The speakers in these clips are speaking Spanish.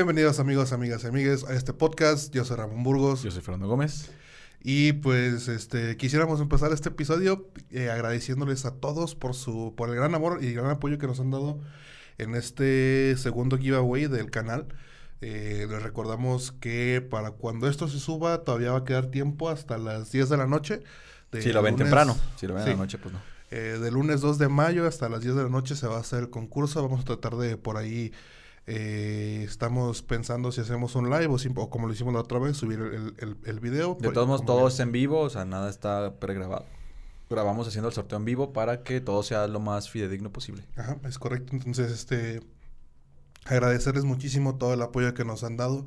Bienvenidos amigos, amigas y amigues a este podcast. Yo soy Ramón Burgos. Yo soy Fernando Gómez. Y pues este quisiéramos empezar este episodio eh, agradeciéndoles a todos por su por el gran amor y gran apoyo que nos han dado en este segundo giveaway del canal. Eh, les recordamos que para cuando esto se suba todavía va a quedar tiempo hasta las 10 de la noche. de Si lo ven lunes- temprano, si lo ven Sí. la noche, pues no. Eh, de lunes 2 de mayo hasta las 10 de la noche se va a hacer el concurso. Vamos a tratar de por ahí. Eh, estamos pensando si hacemos un live o, como lo hicimos la otra vez, subir el, el, el video. De todos modos, todo es en vivo, o sea, nada está pregrabado. Grabamos haciendo el sorteo en vivo para que todo sea lo más fidedigno posible. Ajá, es correcto. Entonces, este. Agradecerles muchísimo todo el apoyo que nos han dado.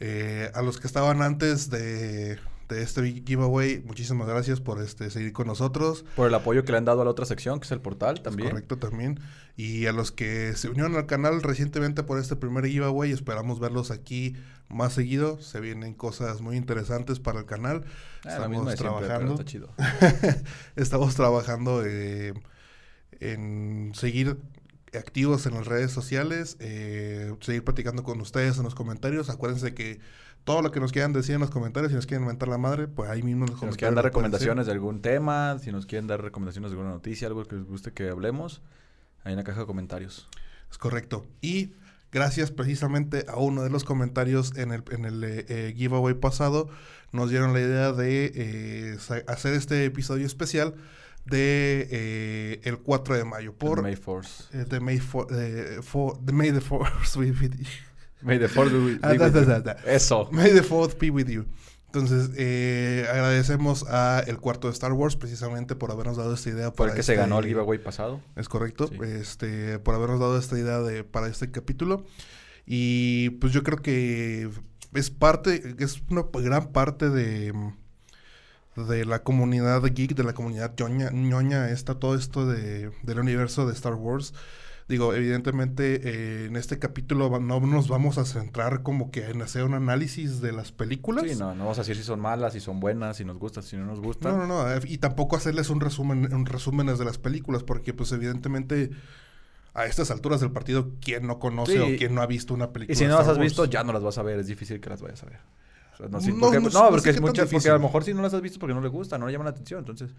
Eh, a los que estaban antes de, de este giveaway, muchísimas gracias por este seguir con nosotros. Por el apoyo que le han dado a la otra sección, que es el portal Es también. correcto también. Y a los que se unieron al canal recientemente por este primer giveaway, esperamos verlos aquí más seguido. Se vienen cosas muy interesantes para el canal. Mismo Estamos de siempre, pero trabajando. Estamos trabajando eh, en seguir activos en las redes sociales, eh, seguir platicando con ustedes en los comentarios. Acuérdense que todo lo que nos quieran decir en los comentarios, si nos quieren mentar la madre, pues ahí mismo en los Si nos comentarios. quieren dar recomendaciones de algún tema, si nos quieren dar recomendaciones de alguna noticia, algo que les guste que hablemos, ahí en la caja de comentarios. Es correcto. Y gracias precisamente a uno de los comentarios en el, en el eh, eh, giveaway pasado, nos dieron la idea de eh, hacer este episodio especial de eh, el 4 de mayo. Por May Force. eh, the May, for, for- the May the Force. May the Force be with- Ah, be with you. Eso. May the Fourth be with you. Entonces, eh, agradecemos a el cuarto de Star Wars precisamente por habernos dado esta idea. Por el para que se este- ganó el giveaway pasado. Es correcto. Sí. Este, por habernos dado esta idea de, para este capítulo. Y pues yo creo que es parte, es una gran parte de, de la comunidad geek, de la comunidad ñoña, ñoña está todo esto de, del universo de Star Wars. Digo, evidentemente eh, en este capítulo no nos vamos a centrar como que en hacer un análisis de las películas. Sí, no, no vamos a decir si son malas, si son buenas, si nos gustan, si no nos gustan. No, no, no. eh, Y tampoco hacerles un resumen, un resúmenes de las películas, porque pues evidentemente a estas alturas del partido, ¿quién no conoce Sí. o quién no ha visto una película? Y si no las has visto, ya no las vas a ver. Es difícil que las vayas a ver. No, sí, porque, no no, sé- no sé porque qué es tan mucha, porque difícil. a lo mejor si no las has visto porque no le gusta, no le llama la atención. Entonces,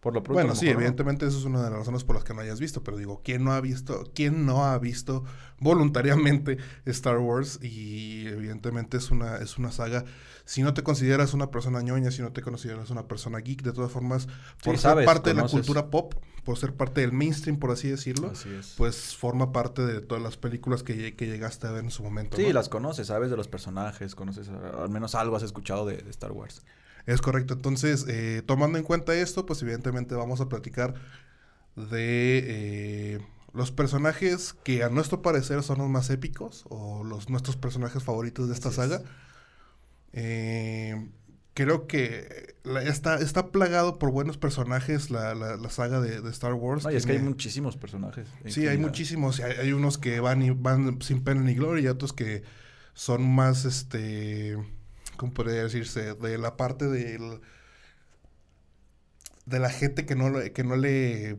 por lo pronto. Bueno, sí, evidentemente eso es una de las razones por las que no hayas visto, pero digo, ¿quién no ha visto, quién no ha visto voluntariamente Star Wars? Y evidentemente es una, es una saga. Si no te consideras una persona ñoña, si no te consideras una persona geek, de todas formas, por ser sabes, parte de la cultura pop, por ser parte del mainstream, por así decirlo, Así es. pues forma parte de todas las películas que, que llegaste a ver en su momento. sí, ¿no? las conoces, sabes de los personajes, conoces, al menos algo has escuchado de, de Star Wars. Es correcto. Entonces, eh, tomando en cuenta esto, pues evidentemente vamos a platicar de eh, los personajes que a nuestro parecer son los más épicos o los nuestros personajes favoritos de esta Así es. saga. Eh, creo que la- está, está plagado por buenos personajes la, la- la saga de, de Star Wars. No, y es que hay muchísimos personajes. Sí, hay muchísimos. Hay, hay unos que van y van sin pena ni gloria y otros que son más, este, ¿cómo podría decirse? De la parte del, de la gente que no, le- que no le,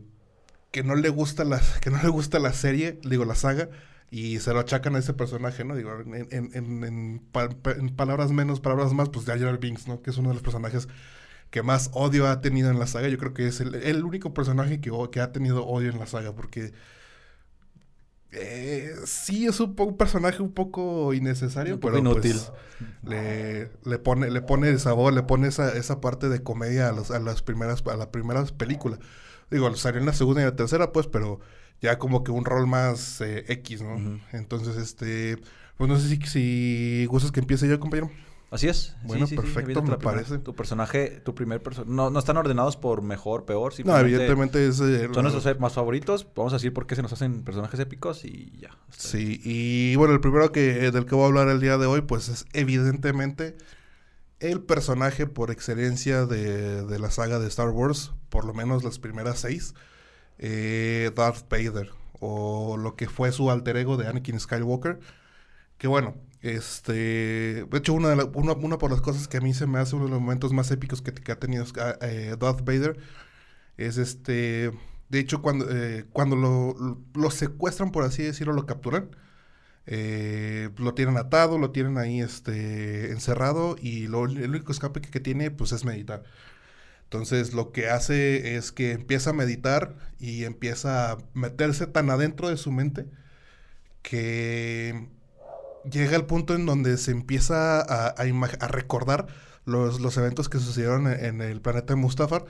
que no le gusta la, que no le gusta la serie, digo la saga, y se lo achacan a ese personaje, ¿no? Digo, en, en, en, en pa- pa- en palabras menos, palabras más, pues Jar Jar Binks, ¿no? Que es uno de los personajes que más odio ha tenido en la saga. Yo creo que es el, el único personaje que, que ha tenido odio en la saga, porque eh, sí es un, personaje un poco innecesario, Un poco pero inútil. pues, le, le pone le pone sabor, le pone esa, esa parte de comedia a, los- a las primeras a las primeras películas. Digo, salió en la segunda y la tercera, pues, pero ya como que un rol más eh, X, ¿no? Entonces, este, Pues no sé si, si gustas que empiece yo, compañero. Así es. Bueno, perfecto, me parece. Tu personaje, tu primer personaje. No, no están ordenados por mejor, peor. No, evidentemente es... eh, Son nuestros ep- más favoritos. Vamos a decir por qué se nos hacen personajes épicos y ya. Sí, y bueno, el primero que del que voy a hablar el día de hoy, pues es evidentemente el personaje por excelencia de, de la saga de Star Wars, por lo menos las primeras seis, eh, Darth Vader, o lo que fue su alter ego de Anakin Skywalker, que bueno, este, de hecho una, de una, una por las cosas que a mí se me hace uno de los momentos más épicos que, que ha tenido ah, eh, Darth Vader, es este, de hecho cuando, eh, cuando lo, lo secuestran, por así decirlo, lo capturan, eh, lo tienen atado, lo tienen ahí este, encerrado y lo, el único escape que, que tiene pues es meditar. Entonces lo que hace es que empieza a meditar y empieza a meterse tan adentro de su mente que llega al punto en donde se empieza a, recordar los, los eventos que sucedieron en, en el planeta de Mustafar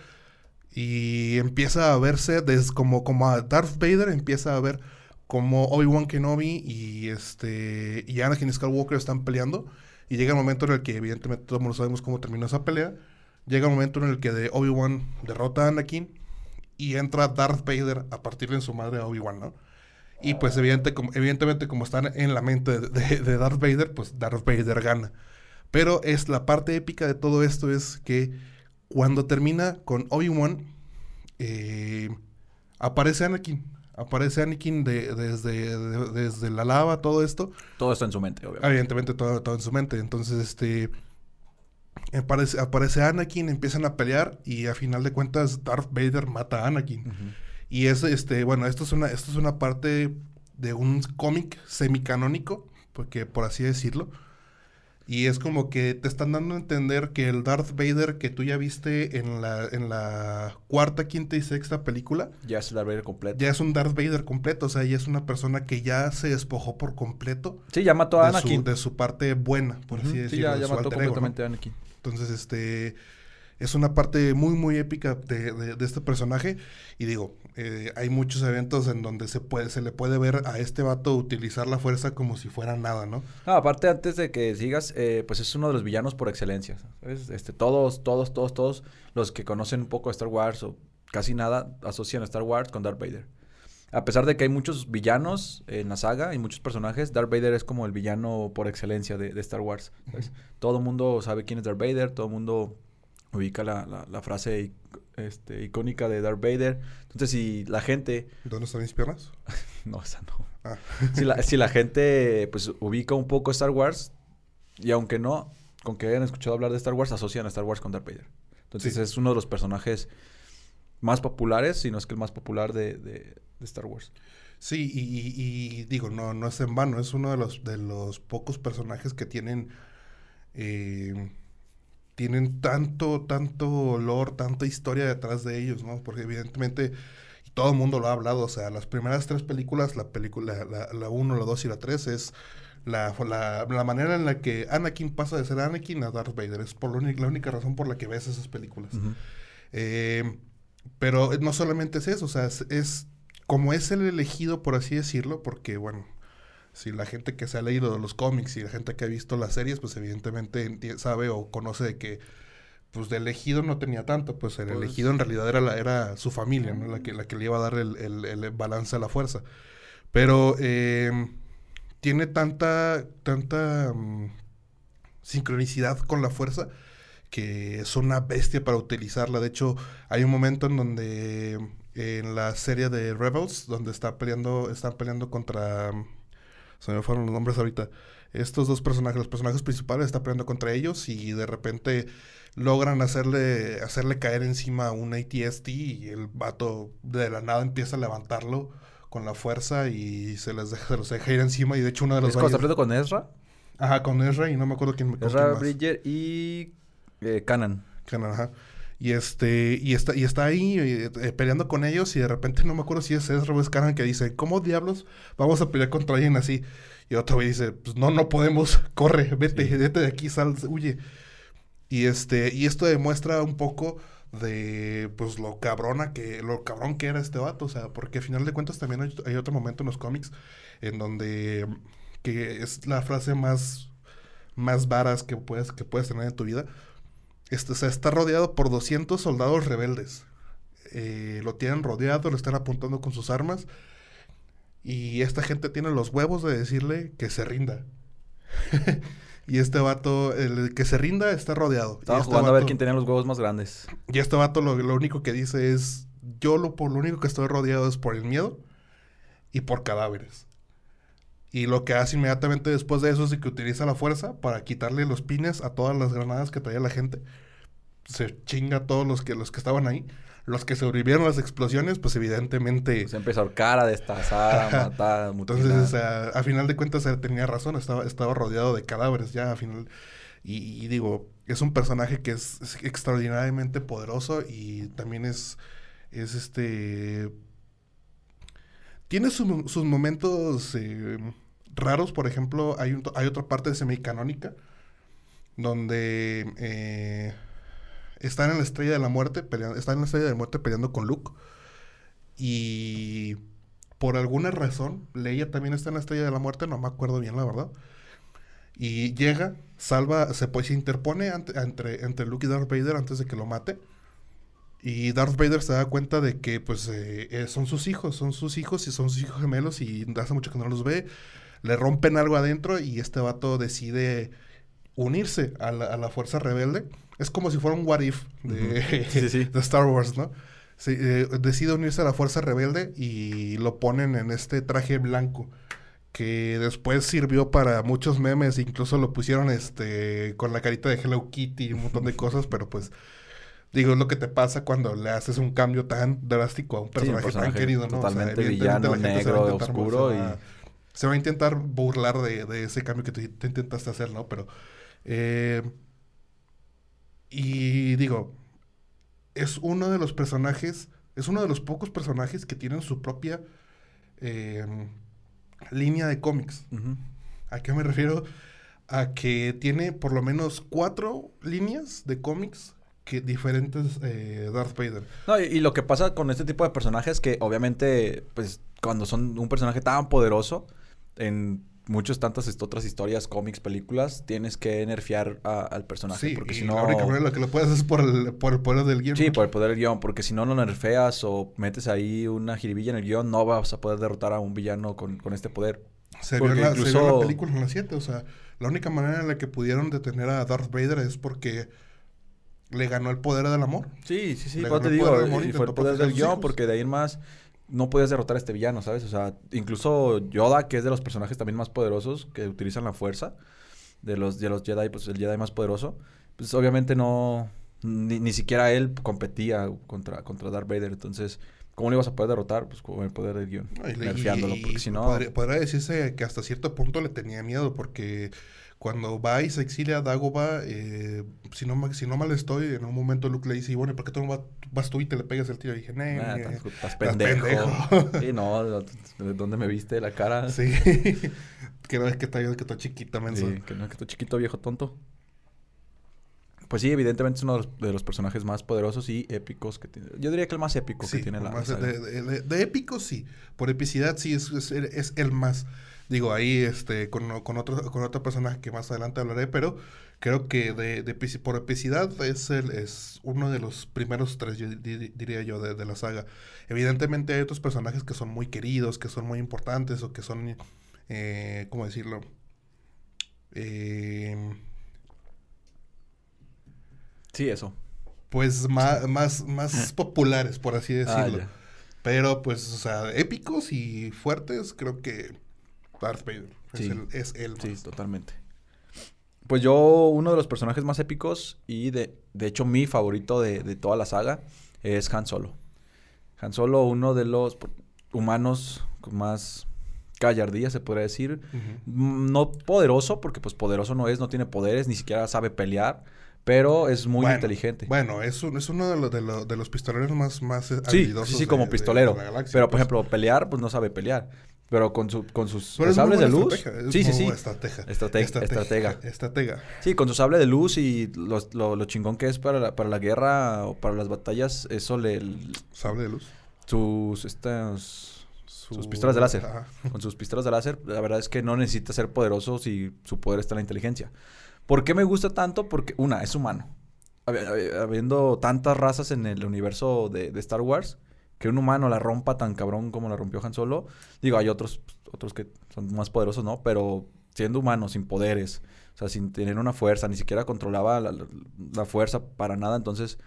y empieza a verse como, como a Darth Vader empieza a ver como Obi-Wan Kenobi y este y Anakin Skywalker están peleando y llega el momento en el que evidentemente todos sabemos cómo terminó esa pelea llega el momento en el que de Obi-Wan derrota a Anakin y entra Darth Vader a partirle en su madre a Obi-Wan, ¿no? Y pues evidente, como- evidentemente como están en la mente de, de- de Darth Vader, pues Darth Vader gana. Pero es la parte épica de todo esto es que cuando termina con Obi-Wan, eh, aparece Anakin. Aparece Anakin de- desde, de- desde la lava, todo esto. Todo está en su mente, obviamente. Evidentemente todo, todo en su mente. Entonces, este... Aparece, aparece Anakin, empiezan a pelear y a final de cuentas Darth Vader mata a Anakin. Y es este, bueno, esto es una, esto es una parte de un cómic semicanónico, porque por así decirlo. Y es como que te están dando a entender que el Darth Vader que tú ya viste en la, en la cuarta, quinta y sexta película, Ya es Darth Vader completo. ya es un Darth Vader completo. O sea, ya es una persona que ya se despojó por completo Sí, ya mató a de su, Anakin. de su parte buena, por así Sí, decirlo. ya, de ya su mató completamente a Anakin. Entonces, este es una parte muy, muy épica de, este personaje. Y digo, eh, hay muchos eventos en donde se puede, se le puede ver a este vato utilizar la fuerza como si fuera nada, ¿no? Aparte, antes de que sigas, eh, pues es uno de los villanos por excelencia. ¿sabes? Este, todos, todos, todos, todos los que conocen un poco Star Wars o casi nada asocian a Star Wars con Darth Vader. A pesar de que hay muchos villanos en la saga y muchos personajes, Darth Vader es como el villano por excelencia de, de Star Wars. Todo el mundo sabe quién es Darth Vader, todo el mundo ubica la, la- la frase este, icónica de Darth Vader. Entonces, si la gente... ¿Dónde están mis piernas? No, esa no. Ah. si, la, si la gente pues ubica un poco Star Wars y aunque no, con que hayan escuchado hablar de Star Wars, asocian a Star Wars con Darth Vader. Entonces Sí. es uno de los personajes más populares, si no es que el más popular de, de- de Star Wars. Sí, y, y- y digo, no, no es en vano, es uno de los, de los pocos personajes que tienen, eh, tienen tanto, tanto olor, tanta historia detrás de ellos, ¿no? Porque evidentemente, todo el mundo lo ha hablado, o sea, las primeras tres películas, la película, la, la 1, la 2 y la 3 es la, la, la manera en la que Anakin pasa de ser Anakin a Darth Vader, es por la única, la única razón por la que ves esas películas. Eh, pero no solamente es eso, o sea, es, como es el elegido, por así decirlo, porque bueno, si la gente que se ha leído los cómics y la gente que ha visto las series, pues evidentemente sabe o conoce de que pues de elegido no tenía tanto, pues el Pues- elegido en realidad era, la, era su familia, ¿no? La que, la que le iba a dar el, el- el balance a la fuerza. Pero eh, tiene tanta, tanta mm, sincronicidad con la fuerza que es una bestia para utilizarla. De hecho, hay un momento en donde en la serie de Rebels, donde está peleando, están peleando contra se me fueron los nombres ahorita. Estos dos personajes, los personajes principales, están peleando contra ellos y de repente logran hacerle, hacerle caer encima un ATST y el vato de la nada empieza a levantarlo con la fuerza y se les deja, se los deja ir encima y de hecho una de los ¿Es cuando está peleando con Ezra? Ajá, con Ezra y no me acuerdo quién, quién Ezra. Bridger y eh, Kanan. Canon, ajá. Y este, y está, y está ahí eh, eh, peleando con ellos, y de repente no me acuerdo si es Ezra o es Kanan que dice, ¿cómo diablos vamos a pelear contra alguien así? Y otro güey dice, pues no, no podemos, corre, vete, Sí. vete de aquí, sal, huye. Y este, y esto demuestra un poco de pues lo cabrona que, lo cabrón que era este vato, o sea, porque al final de cuentas también hay, hay otro momento en los cómics en donde que es la frase más, más varas que puedes, que puedes tener en tu vida. Este, o sea, está rodeado por 200 soldados rebeldes. Eh, lo tienen rodeado, lo están apuntando con sus armas. Y esta gente tiene los huevos de decirle que se rinda. y este vato, el que se rinda, está rodeado. Estaba este jugando a ver quién tenía los huevos más grandes. y este vato lo, lo único que dice es, yo lo, por lo único que estoy rodeado es por el miedo y por cadáveres. Y lo que hace inmediatamente después de eso es que utiliza la fuerza para quitarle los pines a todas las granadas que traía la gente. Se chinga a todos los que, los que estaban ahí. Los que sobrevivieron a las explosiones, pues evidentemente... Se empezó a ahorcar, a destazar, a matar, a mutilar. Entonces, a final de cuentas tenía razón, estaba, estaba rodeado de cadáveres ya a final. Y, y digo, es un personaje que es, es extraordinariamente poderoso y también es, es este... Tiene su- sus momentos eh, raros, por ejemplo, hay, hay otra parte semicanónica donde eh, están en la Estrella de la Muerte, peleando, están en la Estrella de la Muerte peleando con Luke y por alguna razón, Leia también está en la Estrella de la Muerte, no me acuerdo bien la verdad. Y llega, salva, se, pues, se interpone entre, entre Luke y Darth Vader antes de que lo mate. Y Darth Vader se da cuenta de que pues eh, eh, son sus hijos, son sus hijos y son sus hijos gemelos y hace mucho que no los ve. Le rompen algo adentro y este vato decide unirse a la, a la fuerza rebelde. Es como si fuera un what if de, Ujú. Sí, sí, sí. de Star Wars, ¿no? Sí, eh, decide unirse a la fuerza rebelde y lo ponen en este traje blanco que después sirvió para muchos memes, incluso lo pusieron este con la carita de Hello Kitty y un montón de cosas, pero pues digo, es lo que te pasa cuando le haces un cambio tan drástico a un Sí, un personaje, tan querido, ¿no? O sea, totalmente evidentemente villano, la gente se va a negro, oscuro a- se va a intentar burlar de, de ese cambio que tú te intentaste hacer, ¿no? Pero eh, y digo, es uno de los personajes, es uno de los pocos personajes que tienen su propia eh, línea de cómics. ¿A qué me refiero? A que tiene por lo menos cuatro líneas de cómics que diferentes eh, Darth Vader. No, y, y lo que pasa con este tipo de personajes que obviamente, pues, cuando son un personaje tan poderoso, en muchas tantas otras historias, cómics, películas, tienes que nerfear a- al personaje. Sí, porque si no... la única manera que lo puedes hacer es por el, por el poder del guion. Sí, ¿no? por el poder del guion, porque si no lo nerfeas o metes ahí una jiribilla en el guion, no vas a poder derrotar a un villano con, con este poder. Se vio, la, se vio en incluso- la película en la 7, o sea, la única manera en la que pudieron detener a Darth Vader es porque le ganó el poder del amor. Sí, sí, sí, Le te el digo, poder del amor, y fue el poder del guion, porque de ahí en más no puedes derrotar a este villano, ¿sabes? O sea, incluso Yoda, que es de los personajes también más poderosos que utilizan la fuerza, de los, de los Jedi, pues el Jedi más poderoso, pues obviamente no, ni, ni siquiera él competía contra, contra Darth Vader, entonces, ¿cómo le ibas a poder derrotar? Pues con el poder del guion. Y le- nerfeándolo, y- porque si no... Podría, podría decirse que hasta cierto punto le tenía miedo, porque cuando va y se exilia a Dagobah, eh, si, no, si no mal estoy, en un momento Luke le dice, y bueno, ¿y por qué tú no va- vas tú y te le pegas el tiro? Y dije, "Nee, Ah, nee". estás, pendejo. pendejo. Sí, no, ¿de dónde me viste la cara? Sí. que no es que está que está chiquita, menso. Sí, que no, que tu chiquito viejo tonto. Pues sí, evidentemente es uno de los, de los personajes más poderosos y épicos que tiene. Yo diría que el más épico Sí, que tiene la, más saga. de, de- de- de épico sí, por epicidad sí es, es, el- es el más. Digo, ahí este con, con otro con otro personaje que más adelante hablaré, pero creo que de, de por epicidad es el es uno de los primeros tres, yo di- diría yo, de, de la saga. Evidentemente hay otros personajes que son muy queridos, que son muy importantes o que son, eh, ¿cómo decirlo? Eh, Sí, eso. pues más, más, más populares, por así Ah, decirlo. Pero, pues, o sea, épicos y fuertes, creo que Darth Vader Sí. es el, es el Sí, totalmente. Pues yo, uno de los personajes más épicos y de, de hecho mi favorito de, de toda la saga es Han Solo. Han Solo, uno de los humanos con más gallardía, se podría decir. Mm, No poderoso, porque pues poderoso no es, no tiene poderes, ni siquiera sabe pelear, pero es muy Bueno, inteligente. Bueno, es, un- es uno de, los de, los- de los pistoleros más, más eh, sí, habilidosos sí, como de- pistolero. de galaxia, pero, por pues. ejemplo, pelear, pues no sabe pelear. Pero con, su, con sus sables de luz. estratega, es Sí, sí, sí. estratega. Estrate- estratega. Estratega. Sí, con su sable de luz y los- lo, lo chingón que es para la, para la guerra o para las batallas, eso le... Sable de luz. Sus, estas... sus pistolas de láser. Con sus pistolas de láser, la verdad es que no necesita ser poderoso si su poder está en la inteligencia. ¿Por qué me gusta tanto? Porque, una, es humano. Habiendo tantas razas en el universo de, Star Wars, que un humano la rompa tan cabrón como la rompió Han Solo. Digo, hay otros, otros que son más poderosos, ¿no? Pero siendo humano, sin poderes, o sea, sin tener una fuerza, ni siquiera controlaba la, fuerza para nada, entonces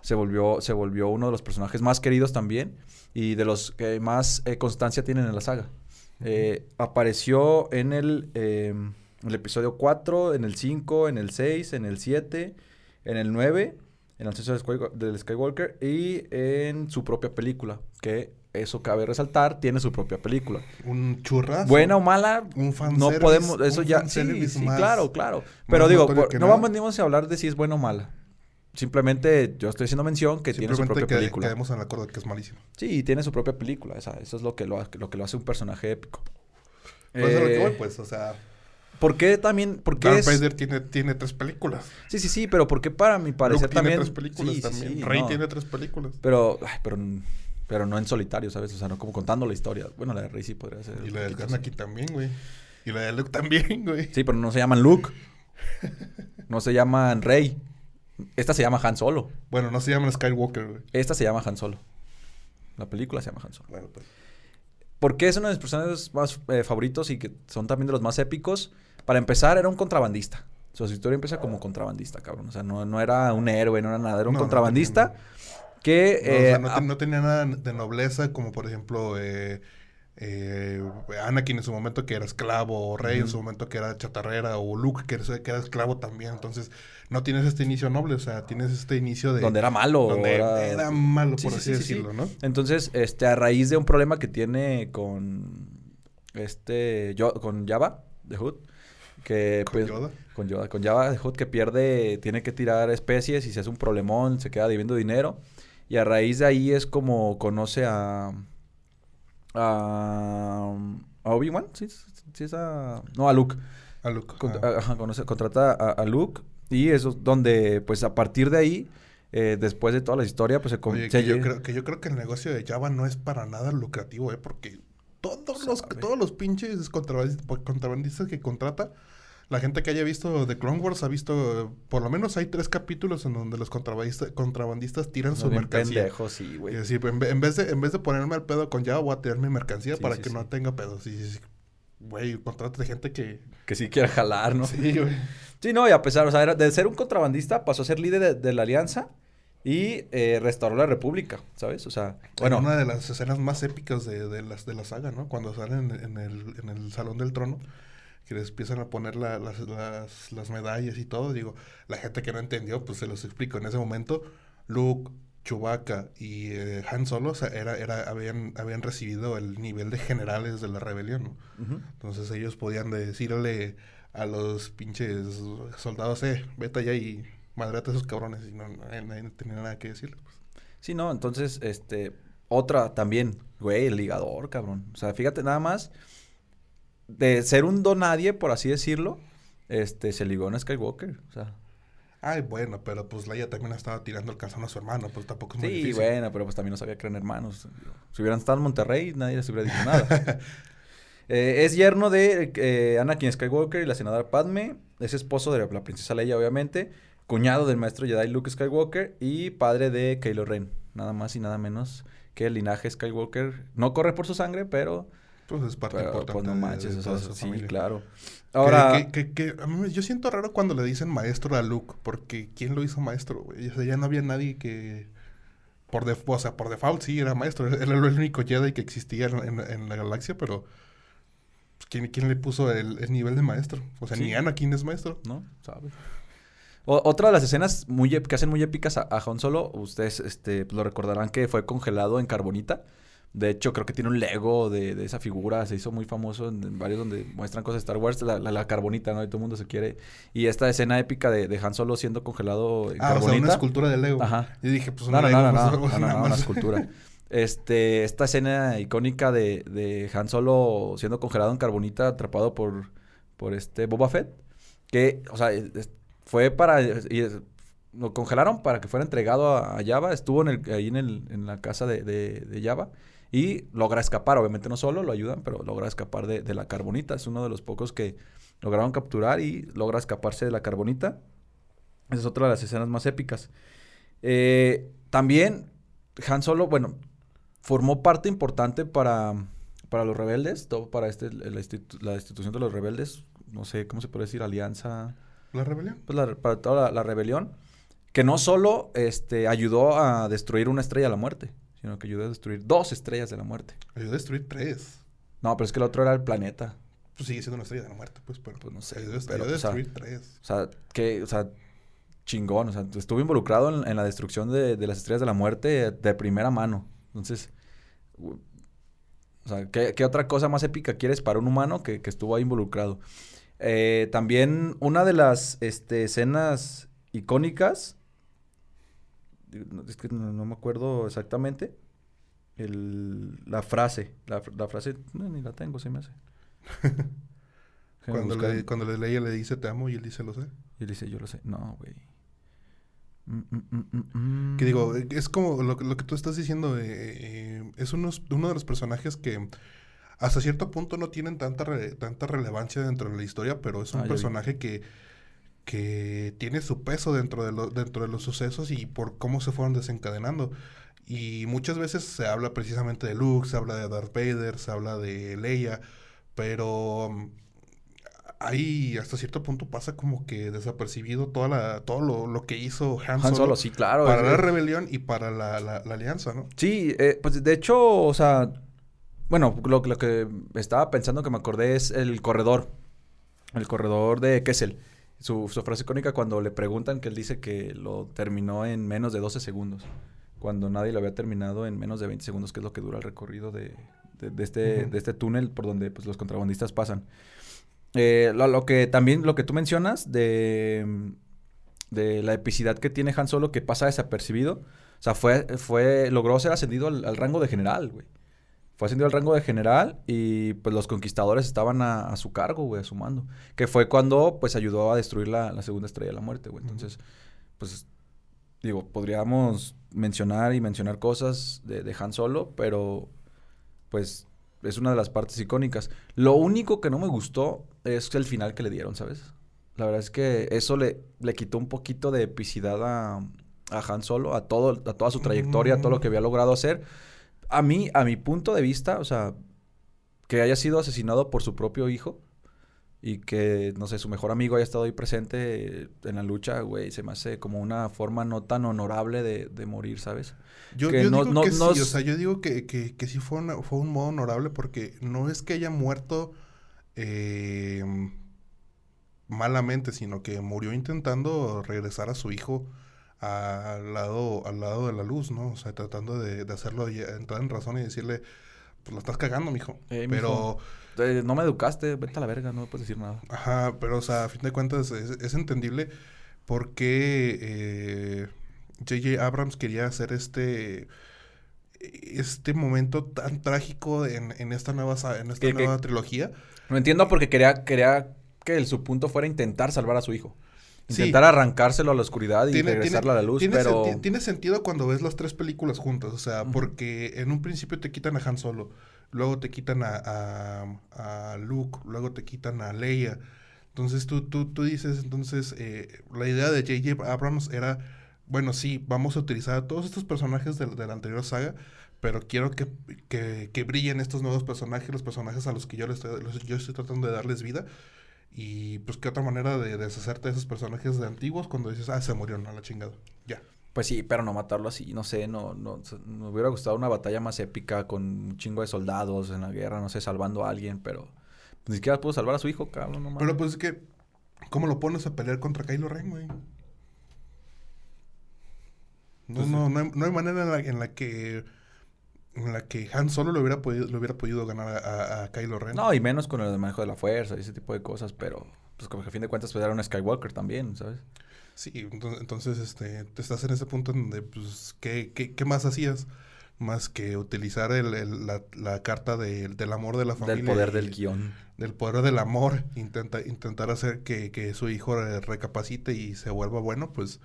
se volvió, se volvió uno de los personajes más queridos también y de los que más eh, constancia tienen en la saga. Eh, apareció en el, em, el, episodio 4, en el 5, en el 6, en el 7, en el 9, en el ascenso del Skywalker y en su propia película, que eso cabe resaltar, tiene su propia película. Un churrasco. Buena o mala, un no podemos, eso ya, sí, sí, claro, claro. Pero digo, no vamos a hablar de si es buena o mala. Simplemente yo estoy haciendo mención que tiene su propia que, película. Quedemos en la acuerdo que es malísimo. Sí, tiene su propia película. Esa, eso es lo que lo, lo que lo hace un personaje épico. Pues eh, lo que voy, pues, o sea... ¿Por qué también? ¿Por qué Darth Vader tiene, tiene tres películas. Sí, sí, sí, pero ¿por qué para mi parecer Luke también? tiene tres películas también. Rey tiene tres películas. Pero, ay, pero, pero no en solitario, ¿sabes? O sea, no como contando la historia. Bueno, la de Rey sí podría ser. Y la de Anakin también, güey. Y la de Luke también, güey. Sí, pero no se llaman Luke. no se llaman Rey. Esta se llama Han Solo. Bueno, no se llama Skywalker, güey. Esta se llama Han Solo. La película se llama Han Solo. Bueno, pues. Porque es uno de mis personajes más eh, favoritos y que son también de los más épicos. Para empezar, era un contrabandista. su historia empieza como contrabandista, cabrón. O sea, no, no era un héroe, no era nada. Era un contrabandista que... No, no, tenía nada de nobleza, como por ejemplo... Eh, eh, Anakin en su momento que era esclavo, o Rey en su momento que era chatarrera, o Luke que era, que era, esclavo también. Entonces, no tienes este inicio noble, o sea, tienes este inicio de... Donde era malo. Donde era, malo, por así decirlo, ¿no? Entonces, este, a raíz de un problema que tiene con... Este... Yo, con Java, de Hood. Que, ¿Con pues, Yoda? Con Yoda. Con Java que pierde... Tiene que tirar especies y se hace un problemón, se queda debiendo dinero. Y a raíz de ahí es como conoce a a, Obi-Wan, sí, sí es a... No, a Luke. A Luke. contrata a, Luke y eso es donde, pues a partir de ahí, eh, después de toda la historia, pues se... Oye, que, yo creo, que yo creo que el negocio de Java no es para nada lucrativo, ¿eh? Porque todos los, todos los pinches contrabandistas que contrata la gente que haya visto The Clone Wars ha visto, por lo menos hay tres capítulos en donde los contrabandistas, tiran su mercancía. sí, güey. Y decir, en, vez de, en vez de ponerme al pedo con ya, voy a tirar mi mercancía para que no tenga pedos. Sí, Güey, contrato de gente que... Que sí quiere jalar, ¿no? Sí, güey. Sí, no, y a pesar, o sea, de ser un contrabandista, pasó a ser líder de, la alianza y eh, restauró la república, ¿sabes? O sea, bueno. Una de las escenas más épicas de, de, las, de la saga, ¿no? Cuando salen en el, en el Salón del Trono que les empiezan a poner las, las, las, medallas y todo. Digo, la gente que no entendió, pues se los explico. En ese momento, Luke, Chewbacca y eh, Han Solo era, era, habían, habían recibido el nivel de generales de la rebelión, ¿no? Entonces ellos podían decirle a los pinches soldados, eh, vete allá y madrate a esos cabrones. Y no, nadie, tenía nada que decirle. Pues. Sí, no, entonces, este, otra también, güey, el ligador, cabrón. O sea, fíjate nada más de ser un donadie, por así decirlo, este, se ligó a Skywalker, o sea. Ay, bueno, pero pues Leia también estaba tirando el calzón a su hermano, pues tampoco es muy sí, bueno, pero pues también no sabía que eran hermanos. Si hubieran estado en Monterrey, nadie les hubiera dicho nada. Eh, es yerno de eh, Anakin Skywalker y la senadora Padme. Es esposo de la princesa Leia, obviamente. Cuñado del maestro Jedi Luke Skywalker y padre de Kylo Ren. Nada más y nada menos que el linaje Skywalker. No corre por su sangre, pero pues es parte importante. Pues no manches, o sea, sí, claro. Ahora. Que, que, a mí, yo siento raro cuando le dicen maestro a Luke, porque ¿quién lo hizo maestro, güey? O sea, ya no había nadie que. Por o sea, por default sí era maestro. Él era el único Jedi que existía en, la galaxia, pero. Pues, ¿quién, ¿quién, le puso el, nivel de maestro? O sea, ni Ana, ¿quién es maestro? No, sabes. otra de las escenas muy que hacen muy épicas a, a Han Solo, ustedes este, lo recordarán que fue congelado en carbonita. De hecho, creo que tiene un Lego de, de esa figura. Se hizo muy famoso en, varios donde muestran cosas de Star Wars. La, la, carbonita, ¿no? Y todo el mundo se quiere. Y esta escena épica de, de Han Solo siendo congelado en ah, carbonita. O sea, una escultura de Lego. Ajá. Y dije, pues una no, no, no, pues, no, no, una escultura. Este, esta escena icónica de, de Han Solo siendo congelado en carbonita, atrapado por, por este Boba Fett. Que, o sea, fue para... Y, lo congelaron para que fuera entregado a, Java. Estuvo en el, ahí en, el, en la casa de, de, de Java Y logra escapar, obviamente no solo, lo ayudan, pero logra escapar de, de la carbonita. Es uno de los pocos que lograron capturar y logra escaparse de la carbonita. Esa es otra de las escenas más épicas. Eh, también Han Solo, bueno, formó parte importante para, para los rebeldes, todo para este, la, institu- la institución de los rebeldes, no sé cómo se puede decir, alianza, ¿La rebelión? pues la- para toda la, la rebelión, que no solo este, ayudó a destruir una estrella de la muerte, sino que ayudó a destruir dos estrellas de la muerte. Ayudó a destruir tres. No, pero es que el otro era el planeta. Pues sigue siendo una estrella de la muerte, pues, pero... Pues no sé, Ayudó a, pero, ayudó a o sea, destruir tres. O sea, que, o sea, chingón. O sea, estuvo involucrado en, en la destrucción de, de las estrellas de la muerte de primera mano. Entonces, o sea, ¿qué, qué otra cosa más épica quieres para un humano que, que estuvo ahí involucrado? Eh, también una de las este, escenas icónicas, es que no, no me acuerdo exactamente, el- la frase, la, la frase, no, ni la tengo, se me hace. Cuando buscar. le, cuando le ella le dice te amo y él dice lo sé. Y él dice, yo lo sé. No, güey. Mm, mm, mm. Que digo, es como lo, que- lo que tú estás diciendo, eh, eh, es unos- uno de los personajes que hasta cierto punto no tienen tanta, re- tanta relevancia dentro de la historia, pero es un Ah, vi. personaje que, que tiene su peso dentro de, lo- dentro de los sucesos y por cómo se fueron desencadenando. Y muchas veces se habla precisamente de Luke, se habla de Darth Vader, se habla de Leia, pero mm, ahí hasta cierto punto pasa como que desapercibido toda la, todo lo, lo que hizo Han, Han Solo Solo, sí, claro. para es- la rebelión y para la, la- la alianza, ¿no? Sí, eh, pues de hecho, o sea, bueno, lo, lo que estaba pensando que me acordé es el corredor. El corredor de Kessel. Su, su frase icónica cuando le preguntan que él dice que lo terminó en menos de 12 segundos. Cuando nadie lo había terminado en menos de 20 segundos, que es lo que dura el recorrido de, de- de este, de este túnel por donde pues, los contrabandistas pasan. Eh, lo, lo que también, lo que tú mencionas de, de la epicidad que tiene Han Solo que pasa desapercibido. O sea, fue, fue, logró ser ascendido al, al rango de general, güey. Fue ascendido al rango de general y pues los conquistadores estaban a, a su cargo, güey, a su mando. Que fue cuando pues ayudó a destruir la, la segunda estrella de la muerte, güey. Entonces, pues, digo, podríamos mencionar y mencionar cosas de, de Han Solo, pero pues es una de las partes icónicas. Lo único que no me gustó es el final que le dieron, ¿sabes? La verdad es que eso le, le quitó un poquito de epicidad a, a Han Solo, a, todo, a toda su trayectoria, a todo lo que había logrado hacer. A mí, a mi punto de vista, o sea, que haya sido asesinado por su propio hijo y que, no sé, su mejor amigo haya estado ahí presente en la lucha, güey, se me hace como una forma no tan honorable de, de morir, ¿sabes? Yo, Que yo no- digo no- que no sí, o sea, yo digo que, que, que sí fue, una- fue un modo honorable porque no es que haya muerto eh, malamente, sino que murió intentando regresar a su hijo al lado, al lado de la luz, ¿no? O sea, tratando de, de hacerlo y entrar en razón y decirle, pues lo estás cagando, mijo. Eh, pero, mijo. Eh, no me educaste, vete a la verga, no me puedes decir nada. ajá, pero, o sea, a fin de cuentas es, es entendible porque eh, J.J. Abrams quería hacer este este momento tan trágico en, en esta nueva en esta Que- que- nueva trilogía. Lo entiendo porque quería, quería que el, su punto fuera intentar salvar a su hijo. Sí. Intentar arrancárselo a la oscuridad y Tiene- regresarlo tiene- a la luz, tiene pero... senti- tiene sentido cuando ves las tres películas juntas, o sea, porque en un principio te quitan a Han Solo, luego te quitan a, a, a Luke, luego te quitan a Leia. Entonces tú, tú, tú dices, entonces, eh, la idea de J.J. Abrams era, bueno, sí, vamos a utilizar a todos estos personajes de, de la anterior saga, pero quiero que, que, que brillen estos nuevos personajes, los personajes a los que yo, les estoy, los- yo estoy tratando de darles vida. Y pues qué otra manera de deshacerte de esos personajes de antiguos cuando dices, ah, se murieron a la chingada. Ya. Pues sí, pero no matarlo así, no sé, no, no, me hubiera gustado una batalla más épica con un chingo de soldados en la guerra, no sé, salvando a alguien, pero ni siquiera pudo salvar a su hijo, cabrón, no mames. Pero pues es que, ¿cómo lo pones a pelear contra Kylo Ren, güey? No, Pues, no, no hay, no hay manera en la, en la que en la que Han Solo le hubiera podido, le hubiera podido ganar a, Kylo Ren. No, y menos con el manejo de la fuerza y ese tipo de cosas, pero pues como que a fin de cuentas pues era un Skywalker también, ¿sabes? Sí, entonces, este, te estás en ese punto en donde, pues, ¿qué, qué, qué más hacías? Más que utilizar el, el- la, la carta de- del amor de la familia. Del poder y- del guion. Del poder del amor. Intenta, intentar hacer que, que su hijo recapacite y se vuelva bueno, pues,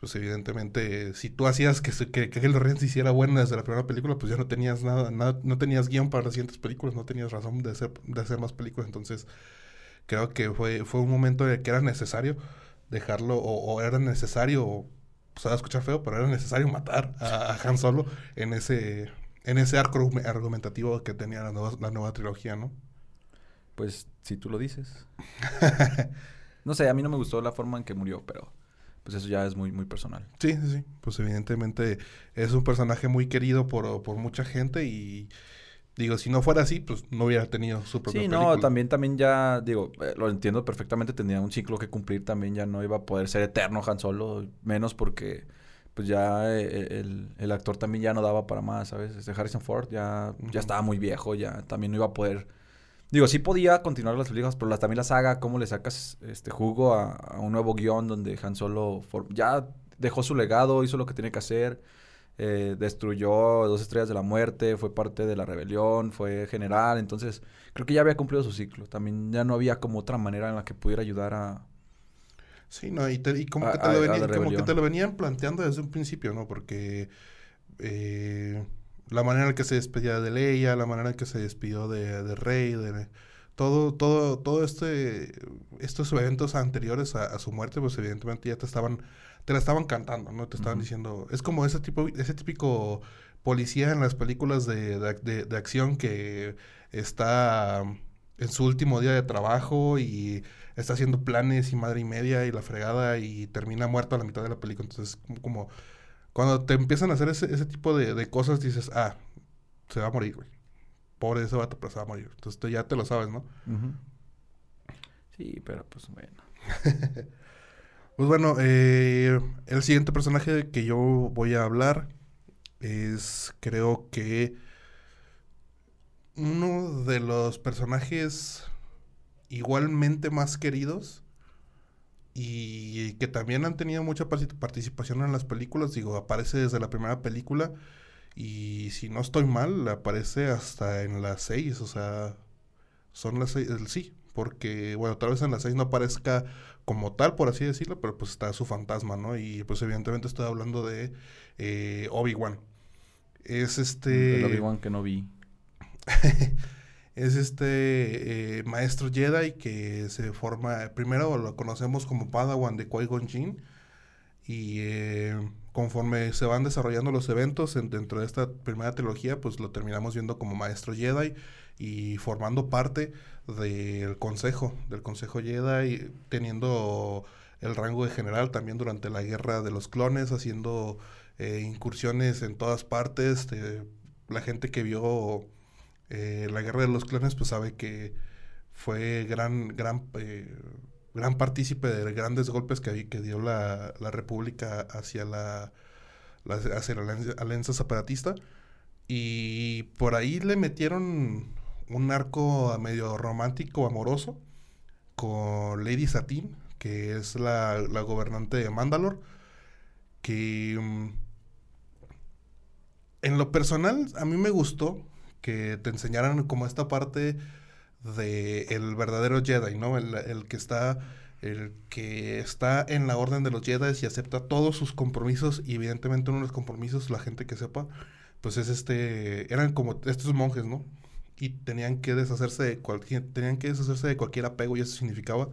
pues evidentemente, si tú hacías que, que, que hiciera buena desde la primera película, pues ya no tenías nada, nada no tenías guion para las siguientes películas, no tenías razón de hacer, de hacer más películas, entonces creo que fue, fue un momento en el que era necesario dejarlo, o, o era necesario, pues va a escuchar feo, pero era necesario matar a, a Han Solo en ese, en ese arco argume- argumentativo que tenía la nueva, la nueva trilogía, ¿no? Pues si tú lo dices. no sé, a mí no me gustó la forma en que murió, pero pues eso ya es muy, muy personal. Sí, sí, sí. Pues evidentemente es un personaje muy querido por, por mucha gente y digo, si no fuera así, pues no hubiera tenido su propia Sí, película. no, también, también ya, digo, eh, lo entiendo perfectamente, tenía un ciclo que cumplir, también ya no iba a poder ser eterno Han Solo, menos porque pues ya eh, el, el actor también ya no daba para más, ¿sabes? Este Harrison Ford ya, ya estaba muy viejo, ya también no iba a poder... Digo, sí podía continuar las películas, pero las, también la saga, cómo le sacas este jugo a, a un nuevo guion donde Han Solo for- ya dejó su legado, hizo lo que tenía que hacer, eh, destruyó dos estrellas de la muerte, fue parte de la rebelión, fue general, entonces creo que ya había cumplido su ciclo. También ya no había como otra manera en la que pudiera ayudar a... Sí, no, y, te- y como, A- que te a- lo venían, como que te lo venían planteando desde un principio, ¿no? Porque eh, la manera en que se despedía de Leia, la manera en que se despidió de, de Rey, de todo, todo, todo este, estos eventos anteriores a, a su muerte, pues evidentemente ya te estaban, te la estaban cantando, ¿no? Te estaban diciendo, es como ese tipo, ese típico policía en las películas de, de, de- de acción que está en su último día de trabajo y está haciendo planes y madre y media y la fregada y termina muerto a la mitad de la película. Entonces, como, como cuando te empiezan a hacer ese, ese tipo de, de cosas, dices, ah, se va a morir, güey. Pobre ese vato, pero se va a morir. Entonces tú ya te lo sabes, ¿no? Sí, pero pues bueno. Pues bueno, eh, el siguiente personaje que yo voy a hablar es, creo que, uno de los personajes igualmente más queridos y que también han tenido mucha partic- participación en las películas. Digo, aparece desde la primera película y si no estoy mal, aparece hasta en las seis, o sea, son las seis, el- sí, porque, bueno, tal vez en las seis no aparezca como tal, por así decirlo, pero pues está su fantasma, ¿no? Y pues evidentemente estoy hablando de eh, Obi-Wan. Es este... El Obi-Wan que no vi. es este eh, maestro Jedi que se forma, primero lo conocemos como Padawan de Qui-Gon Jinn y eh, conforme se van desarrollando los eventos en- dentro de esta primera trilogía, pues lo terminamos viendo como maestro Jedi y formando parte del consejo, del consejo Jedi, teniendo el rango de general también durante la guerra de los clones, haciendo eh, incursiones en todas partes. eh, la gente que vio eh, la guerra de los clones, pues sabe que fue gran, gran, eh, gran partícipe de grandes golpes que, que dio la, la República hacia la, hacia la alianza, alianza separatista. Y por ahí le metieron un arco medio romántico, amoroso, con Lady Satin, que es la, la gobernante de Mandalore, que mm, en lo personal a mí me gustó que te enseñaran como esta parte de el verdadero Jedi, ¿no? El, que está el que está en la orden de los Jedi y acepta todos sus compromisos y evidentemente uno de los compromisos, la gente que sepa, pues es este, eran como estos monjes, ¿no? Y tenían que deshacerse de cualquier, tenían que deshacerse de cualquier apego y eso significaba,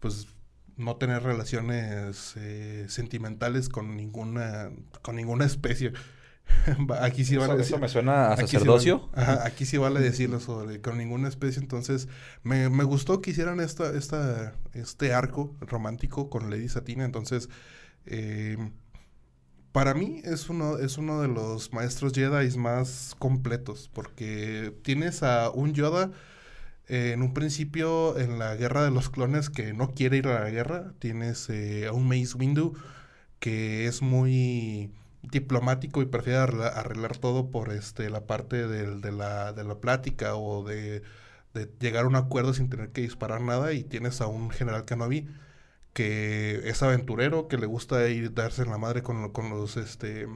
pues, no tener relaciones eh, sentimentales con ninguna, con ninguna especie. Aquí sí van a Eso, decir, eso me suena a Aquí sí sacerdocio. vale- ajá, aquí sí vale decirlo sobre con ninguna especie. Entonces, me, me gustó que hicieran esta, esta, este arco romántico con Lady Satina. Entonces, eh, para mí es uno, es uno de los maestros Jedi más completos. Porque tienes a un Yoda eh, en un principio en la guerra de los clones que no quiere ir a la guerra. Tienes eh, a un Mace Windu que es muy diplomático y prefiere arregla- arreglar todo por este la parte del- de, la, de la plática o de, de llegar a un acuerdo sin tener que disparar nada y tienes a un general Kenobi que es aventurero, que le gusta ir darse en la madre con, con los este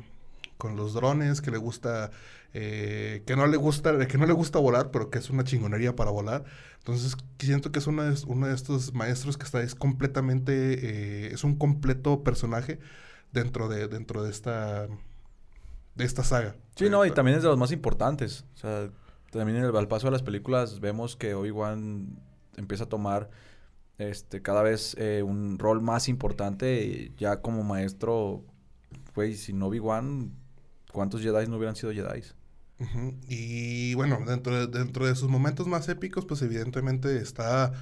con los drones, que le gusta eh, que no le gusta que no le gusta volar, pero que es una chingonería para volar. Entonces siento que es uno de, uno de estos maestros que está es completamente eh, es un completo personaje dentro de, dentro de esta de esta saga. Sí, no, y también es de los más importantes. O sea, también en el, al paso de las películas vemos que Obi-Wan empieza a tomar este cada vez eh, un rol más importante ya como maestro. Güey, sin Obi-Wan, ¿cuántos Jedi no hubieran sido Jedi? Y bueno, dentro de, dentro de sus momentos más épicos, pues evidentemente está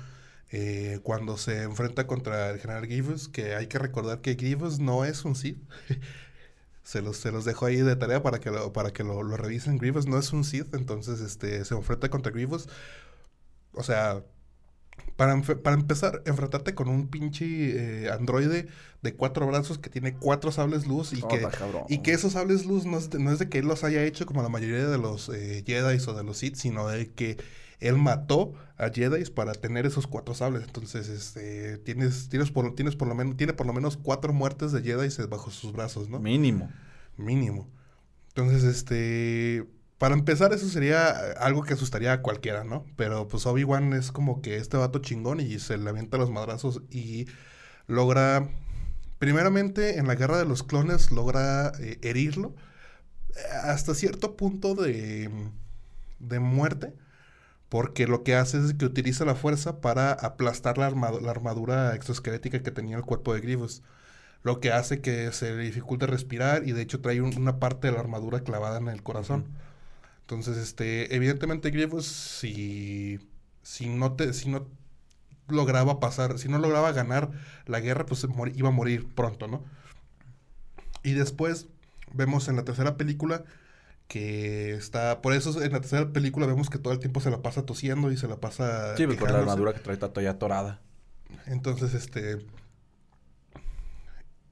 eh, cuando se enfrenta contra el general Grievous, que hay que recordar que Grievous no es un Sith. se los, se los dejo ahí de tarea para que lo, para que lo, lo revisen. Grievous no es un Sith, entonces este, se enfrenta contra Grievous. O sea, para, para empezar, enfrentarte con un pinche eh, androide de cuatro brazos que tiene cuatro sables luz y que y que esos sables luz no es, de, no es de que él los haya hecho como la mayoría de los eh, Jedi o de los Sith, sino de que él mató a Jedi para tener esos cuatro sables. Entonces, este, tienes, tienes por, tienes por lo menos, tiene por lo menos cuatro muertes de Jedi bajo sus brazos, ¿no? Mínimo. Mínimo. Entonces, este, para empezar, eso sería algo que asustaría a cualquiera, ¿no? Pero pues Obi-Wan es como que este vato chingón y se le avienta los madrazos y logra, primeramente en la guerra de los clones, logra eh, herirlo eh, hasta cierto punto de, de muerte. Porque lo que hace es que utiliza la fuerza para aplastar la, armadu- la armadura exoesquelética que tenía el cuerpo de Grievous lo que hace que se le dificulte respirar y de hecho trae un- una parte de la armadura clavada en el corazón. Entonces, este, evidentemente Grievous si si no te si no lograba pasar, si no lograba ganar la guerra, pues iba a morir pronto, ¿no? Y después vemos en la tercera película que está, por eso en la tercera película vemos que todo el tiempo se la pasa tosiendo y se la pasa Sí, pues, por la armadura que trae está todavía atorada. Entonces, este.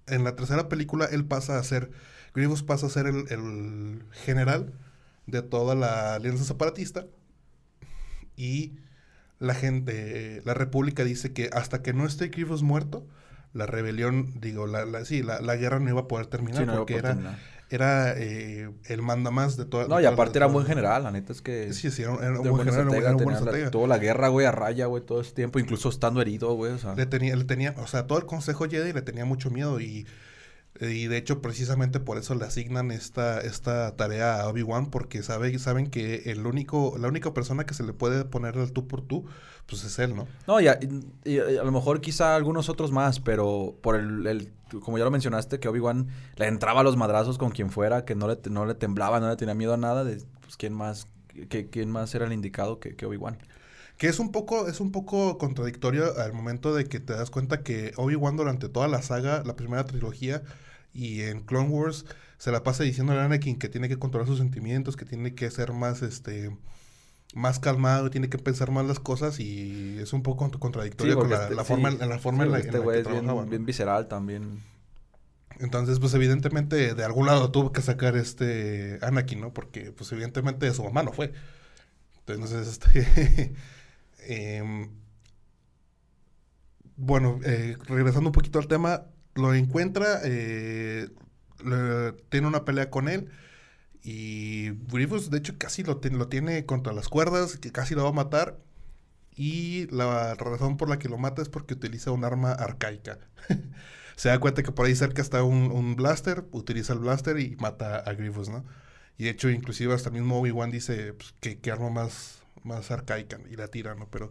En la tercera película, él pasa a ser. Grievous pasa a ser el, el general de toda la alianza separatista. Y la gente. La República dice que hasta que no esté Grievous muerto, la rebelión, digo, la, la- sí, la, la guerra no iba a poder terminar Sí, no a porque poder era, terminar. Era eh, el mandamás de toda. No, y toda- aparte era un toda- buen general, la neta es que... Sí, sí, era un, buen general, era un- buen estratega. tuvo la guerra, güey, a raya, güey, todo ese tiempo, incluso estando herido, güey, o sea... Le tenía, le tenía, o sea, todo el consejo Jedi le tenía mucho miedo y, y de hecho precisamente por eso le asignan esta, esta tarea a Obi-Wan porque sabe, saben que el único, la única persona que se le puede poner el tú por tú, pues es él, ¿no? No, y a, y- y a lo mejor quizá algunos otros más, pero por el, el- como ya lo mencionaste, que Obi-Wan le entraba a los madrazos con quien fuera, que no le, no le temblaba, no le tenía miedo a nada, de, pues quién más, que, quién más era el indicado que, que Obi-Wan. Que es un poco, es un poco contradictorio al momento de que te das cuenta que Obi-Wan durante toda la saga, la primera trilogía y en Clone Wars, se la pasa diciendo a Anakin que tiene que controlar sus sentimientos, que tiene que ser más, este, más calmado, tiene que pensar más las cosas y es un poco cont- contradictorio con la, este- la sí, forma, en la forma sí, en la, en este la que es bien, ¿no? bien visceral también. Entonces, pues evidentemente de algún lado tuvo que sacar este Anakin, ¿no? Porque pues evidentemente de su mamá no fue. Entonces, este... em, bueno, eh, regresando un poquito al tema, lo encuentra, eh, le- tiene una pelea con él y Grievous de hecho casi lo, tiene- lo tiene contra las cuerdas, que casi lo va a matar y la razón por la que lo mata es porque utiliza un arma arcaica. Se da cuenta que por ahí cerca está un, un blaster, utiliza el blaster y mata a Grievous, ¿no? Y de hecho, inclusive hasta el mismo Obi-Wan dice pues, que, que arma más, más arcaica y la tira, ¿no? Pero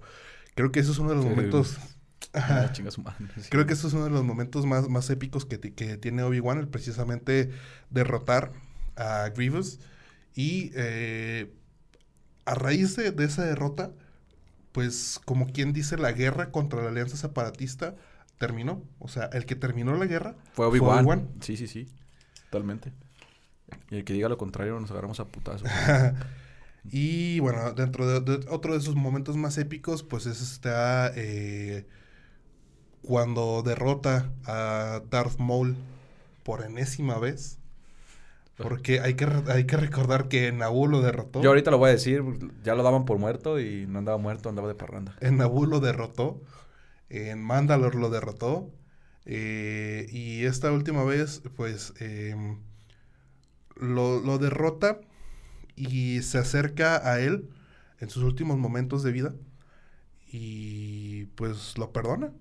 creo que eso es uno de los Sí. momentos... Ah, madre. sí. Creo que eso es uno de los momentos más, más épicos que, que tiene Obi-Wan, el precisamente derrotar a Grievous. Y eh, a raíz de, de esa derrota, pues como quien dice, la guerra contra la alianza separatista terminó. O sea, el que terminó la guerra Fue Obi-Wan. Sí, sí, sí. Totalmente. Y el que diga lo contrario nos agarramos a putazo. y bueno, dentro de, de otro de esos momentos más épicos, pues es está eh, cuando derrota a Darth Maul por enésima vez. Porque hay que, hay que recordar que Naboo lo derrotó. Yo ahorita lo voy a decir, ya lo daban por muerto y no andaba muerto, andaba de parranda. En Naboo lo derrotó. En Mandalore lo derrotó. eh, y esta última vez, pues, em, lo, lo derrota y se acerca a él en sus últimos momentos de vida. Y pues lo perdona.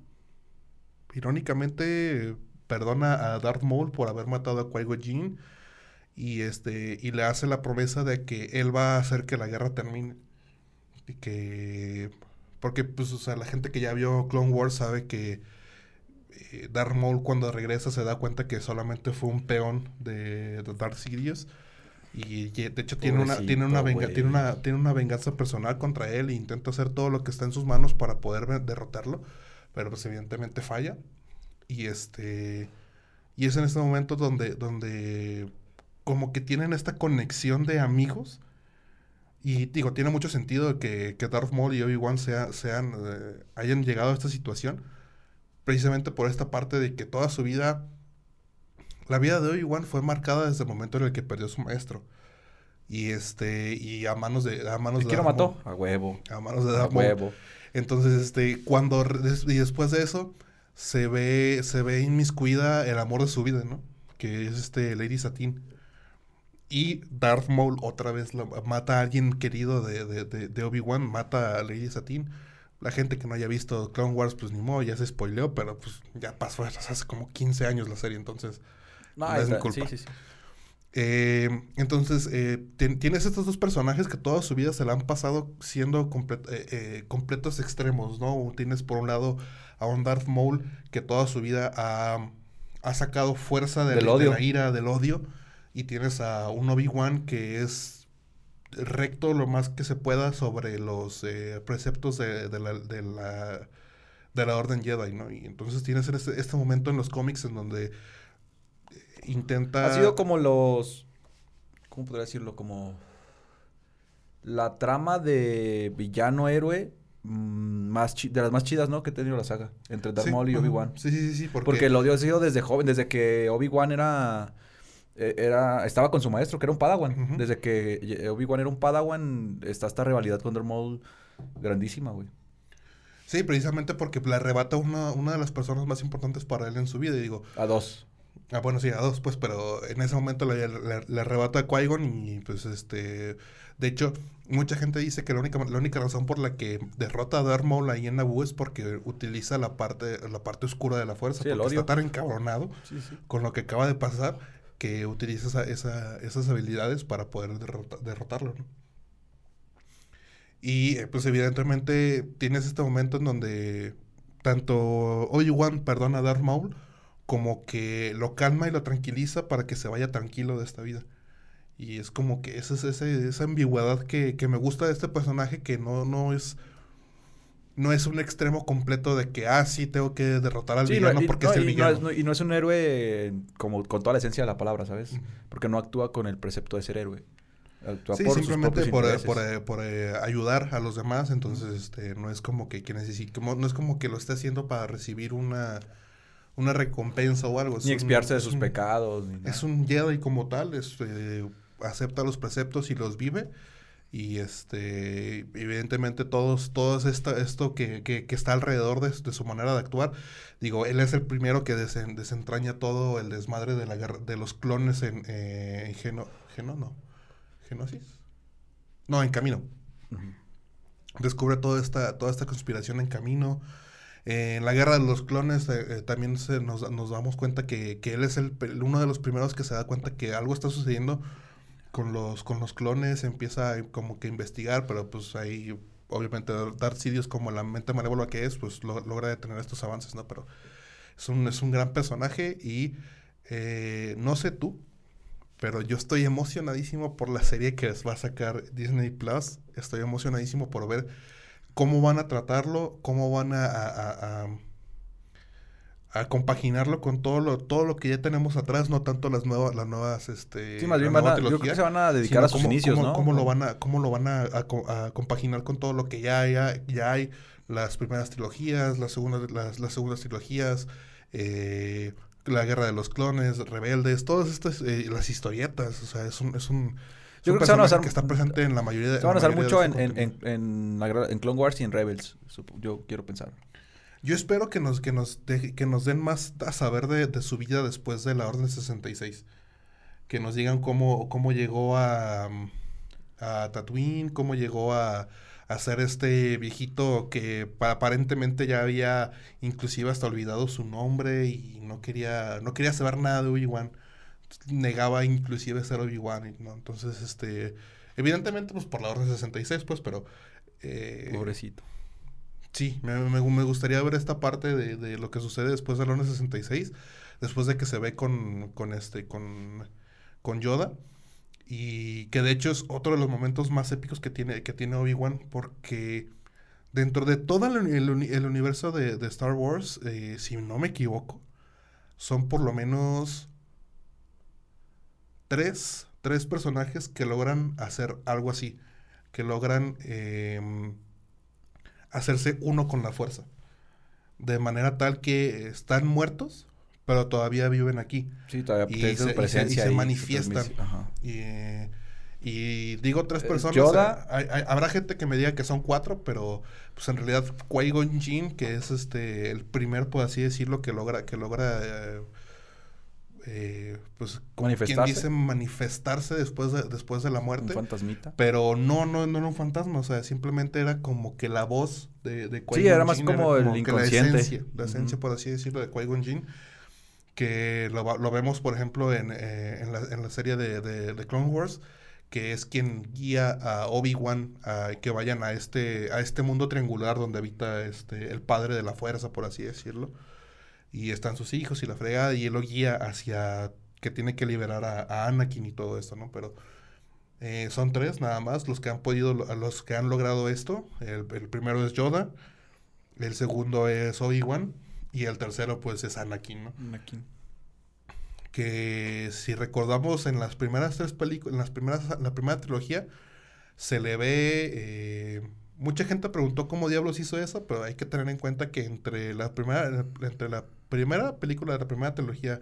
Irónicamente, perdona a Darth Maul por haber matado a Qui-Gon y este y le hace la promesa de que él va a hacer que la guerra termine. Y que porque pues o sea la gente que ya vio Clone Wars sabe que eh, Darth Maul cuando regresa se da cuenta que solamente fue un peón de, de Darth Sidious. Y de hecho tiene una tiene una, venga- tiene una tiene una venganza personal contra él e intenta hacer todo lo que está en sus manos para poder derrotarlo pero pues evidentemente falla. Y este y es en este momento donde donde como que tienen esta conexión de amigos y digo tiene mucho sentido que, que Darth Maul y Obi-Wan sea- sean eh, hayan llegado a esta situación precisamente por esta parte de que toda su vida la vida de Obi-Wan fue marcada desde el momento en el que perdió a su maestro y este y a manos de a manos ¿Y de quién lo mató? Maul. A huevo. a manos de A Darth Maul. huevo. Entonces, este, cuando y después de eso se ve se ve inmiscuida el amor de su vida, ¿no? Que es este Lady Satin. Y Darth Maul otra vez lo- mata a alguien querido de, de, de- de Obi-Wan, mata a Lady Satin. La gente que no haya visto Clone Wars, pues ni modo, ya se spoileó, pero pues ya pasó hace como 15 años la serie, entonces No, No es mi culpa. Sí, sí, sí. eh, entonces, eh, tien- tienes estos dos personajes que toda su vida se la han pasado siendo comple- eh, eh, completos extremos, ¿no? Tienes por un lado a un Darth Maul que toda su vida ha, ha sacado fuerza de, Del la- de la ira, del odio, y tienes a un Obi-Wan que es recto lo más que se pueda sobre los eh, preceptos de, de la, de, la, de la Orden Jedi, ¿no? Y entonces tienes en este, este momento en los cómics en donde eh, intenta... Ha sido como los. ¿Cómo podría decirlo? Como. La trama de villano héroe. mm, más de las más chidas, ¿no? Que ha tenido la saga. Entre Darth Sí, Maul y. Obi-Wan. Sí, sí, sí, sí, porque, Porque el odio ha sido desde joven, desde que Obi-Wan era, era, estaba con su maestro, que era un Padawan. Desde que eh, Obi-Wan era un Padawan, está esta rivalidad con Darth Maul grandísima, güey. Sí, precisamente porque le arrebata una, una de las personas más importantes para él en su vida. Y digo, A dos. ah, bueno, sí, a dos, pues, pero en ese momento le, le- le arrebata a Qui-Gon y pues este... De hecho, mucha gente dice que la única, la única razón por la que derrota a Darth Maul ahí en Naboo es porque utiliza la parte, la parte oscura de la fuerza. Sí, el porque odio. está tan encabronado Sí, sí. con lo que acaba de pasar que utiliza esa- esa- esas habilidades para poder derrota- derrotarlo. Y eh, pues evidentemente tienes este momento en donde tanto Obi-Wan perdona a Darth Maul como que lo calma y lo tranquiliza para que se vaya tranquilo de esta vida. Y es como que esa, es ese- esa ambigüedad que, que me gusta de este personaje que no, no es... No es un extremo completo de que, ah, sí, tengo que derrotar al Sí, villano porque no, es el no villano. es, no- y no es un héroe como con toda la esencia de la palabra, ¿sabes? Porque no actúa con el precepto de ser héroe. Actúa Sí, por sus simplemente propios por, eh, por, eh, por, eh, ayudar a los demás, entonces este no es como que, que necesite, como- no es como que lo esté haciendo para recibir una, una recompensa o algo. es Ni un- expiarse de sus un- pecados. Ni nada. Es un Jedi como tal, es, eh, acepta los preceptos y los vive. Y este, evidentemente todos, todos esta, esto que, que, que está alrededor de, de su manera de actuar, digo, él es el primero que desen- desentraña todo el desmadre de la guerra, de los clones en, eh, en Geno, Geno, no, Genosis, no, en Camino. Descubre toda esta, toda esta conspiración en Camino. Eh, en la guerra de los clones eh, eh, también se nos, nos damos cuenta que, que él es el, uno de los primeros que se da cuenta que algo está sucediendo con los, con los clones, empieza como que a investigar, pero pues ahí obviamente Darth Sidious como la mente malévola que es, pues lo- logra detener estos avances, ¿no? Pero es un, es un gran personaje y eh, no sé tú, pero yo estoy emocionadísimo por la serie que va a sacar Disney Plus. Estoy emocionadísimo por ver cómo van a tratarlo, cómo van a- a- compaginarlo con todo lo, todo lo que ya tenemos atrás, no tanto las nuevas, las nuevas, este, Sí, más bien van a, yo creo que trilogía, se van a dedicar a sus cómo- inicios, cómo- ¿no? Cómo lo van a, cómo lo van a, a co- a compaginar con todo lo que ya, ya, ya hay, las primeras trilogías, las segundas, las, las segundas trilogías, eh, la guerra de los clones, rebeldes, todas estas, eh, las historietas, o sea, es un, es un, Yo creo que se van a usar- que está presente en la mayoría de Se van a usar mucho en, en, en, en Clone Wars y en Rebels, yo quiero pensar. Yo espero que nos, que nos, deje- que nos den más a saber de, de su vida después de la Orden 66. Que nos digan cómo, cómo llegó a, a Tatooine, cómo llegó a, a ser este viejito que pa- aparentemente ya había inclusive hasta olvidado su nombre y no quería, no quería saber nada de Obi-Wan. Negaba inclusive ser Obi-Wan, ¿no? Entonces, este, evidentemente, pues por la Orden 66, pues, pero... eh, Pobrecito. Sí, me, me- me gustaría ver esta parte de, de lo que sucede después del 66, después de que se ve con, con este, con, con Yoda, y que de hecho es otro de los momentos más épicos que tiene, que tiene Obi-Wan, porque dentro de todo el, el universo de, de Star Wars, eh, si no me equivoco, son por lo menos tres, tres personajes que logran hacer algo así, que logran... em, hacerse uno con la fuerza. De manera tal que están muertos, pero todavía viven aquí. Sí, todavía Y se- su y se- presencia y se manifiestan. Y, y digo tres Eh, personas. Yoda. hay- hay- habrá gente que me diga que son cuatro, pero pues en realidad Qui-Gon Jinn, que es este el primer, por así decirlo, que logra, que logra eh, eh, pues como quien Manifestarse. dice manifestarse después de, después de la Un muerte. fantasmita. Pero no, no, no era un fantasma, o sea, simplemente era como que la voz de, de Sí, Qui-Gon era más Jinn como el que inconsciente. La esencia, la esencia, Ujú. por así decirlo, de Qui-Gon Jinn. Que lo, lo vemos, por ejemplo, en, eh, en, la, en la serie de, de, de Clone Wars, que es quien guía a Obi-Wan a que vayan a este, a este mundo triangular donde habita este, el padre de la fuerza, por así decirlo. Y están sus hijos y la fregada, y él lo guía hacia que tiene que liberar a, a Anakin y todo esto, ¿no? Pero eh, son tres nada más los que han podido, los que han logrado esto. El, el primero es Yoda, el segundo es Obi-Wan y el tercero pues es Anakin, ¿no? Aquí. Que si recordamos en las primeras tres películas, en las primeras, la primera trilogía, se le ve... eh, mucha gente preguntó cómo diablos hizo eso, pero hay que tener en cuenta que entre la primera, entre la primera película de la primera trilogía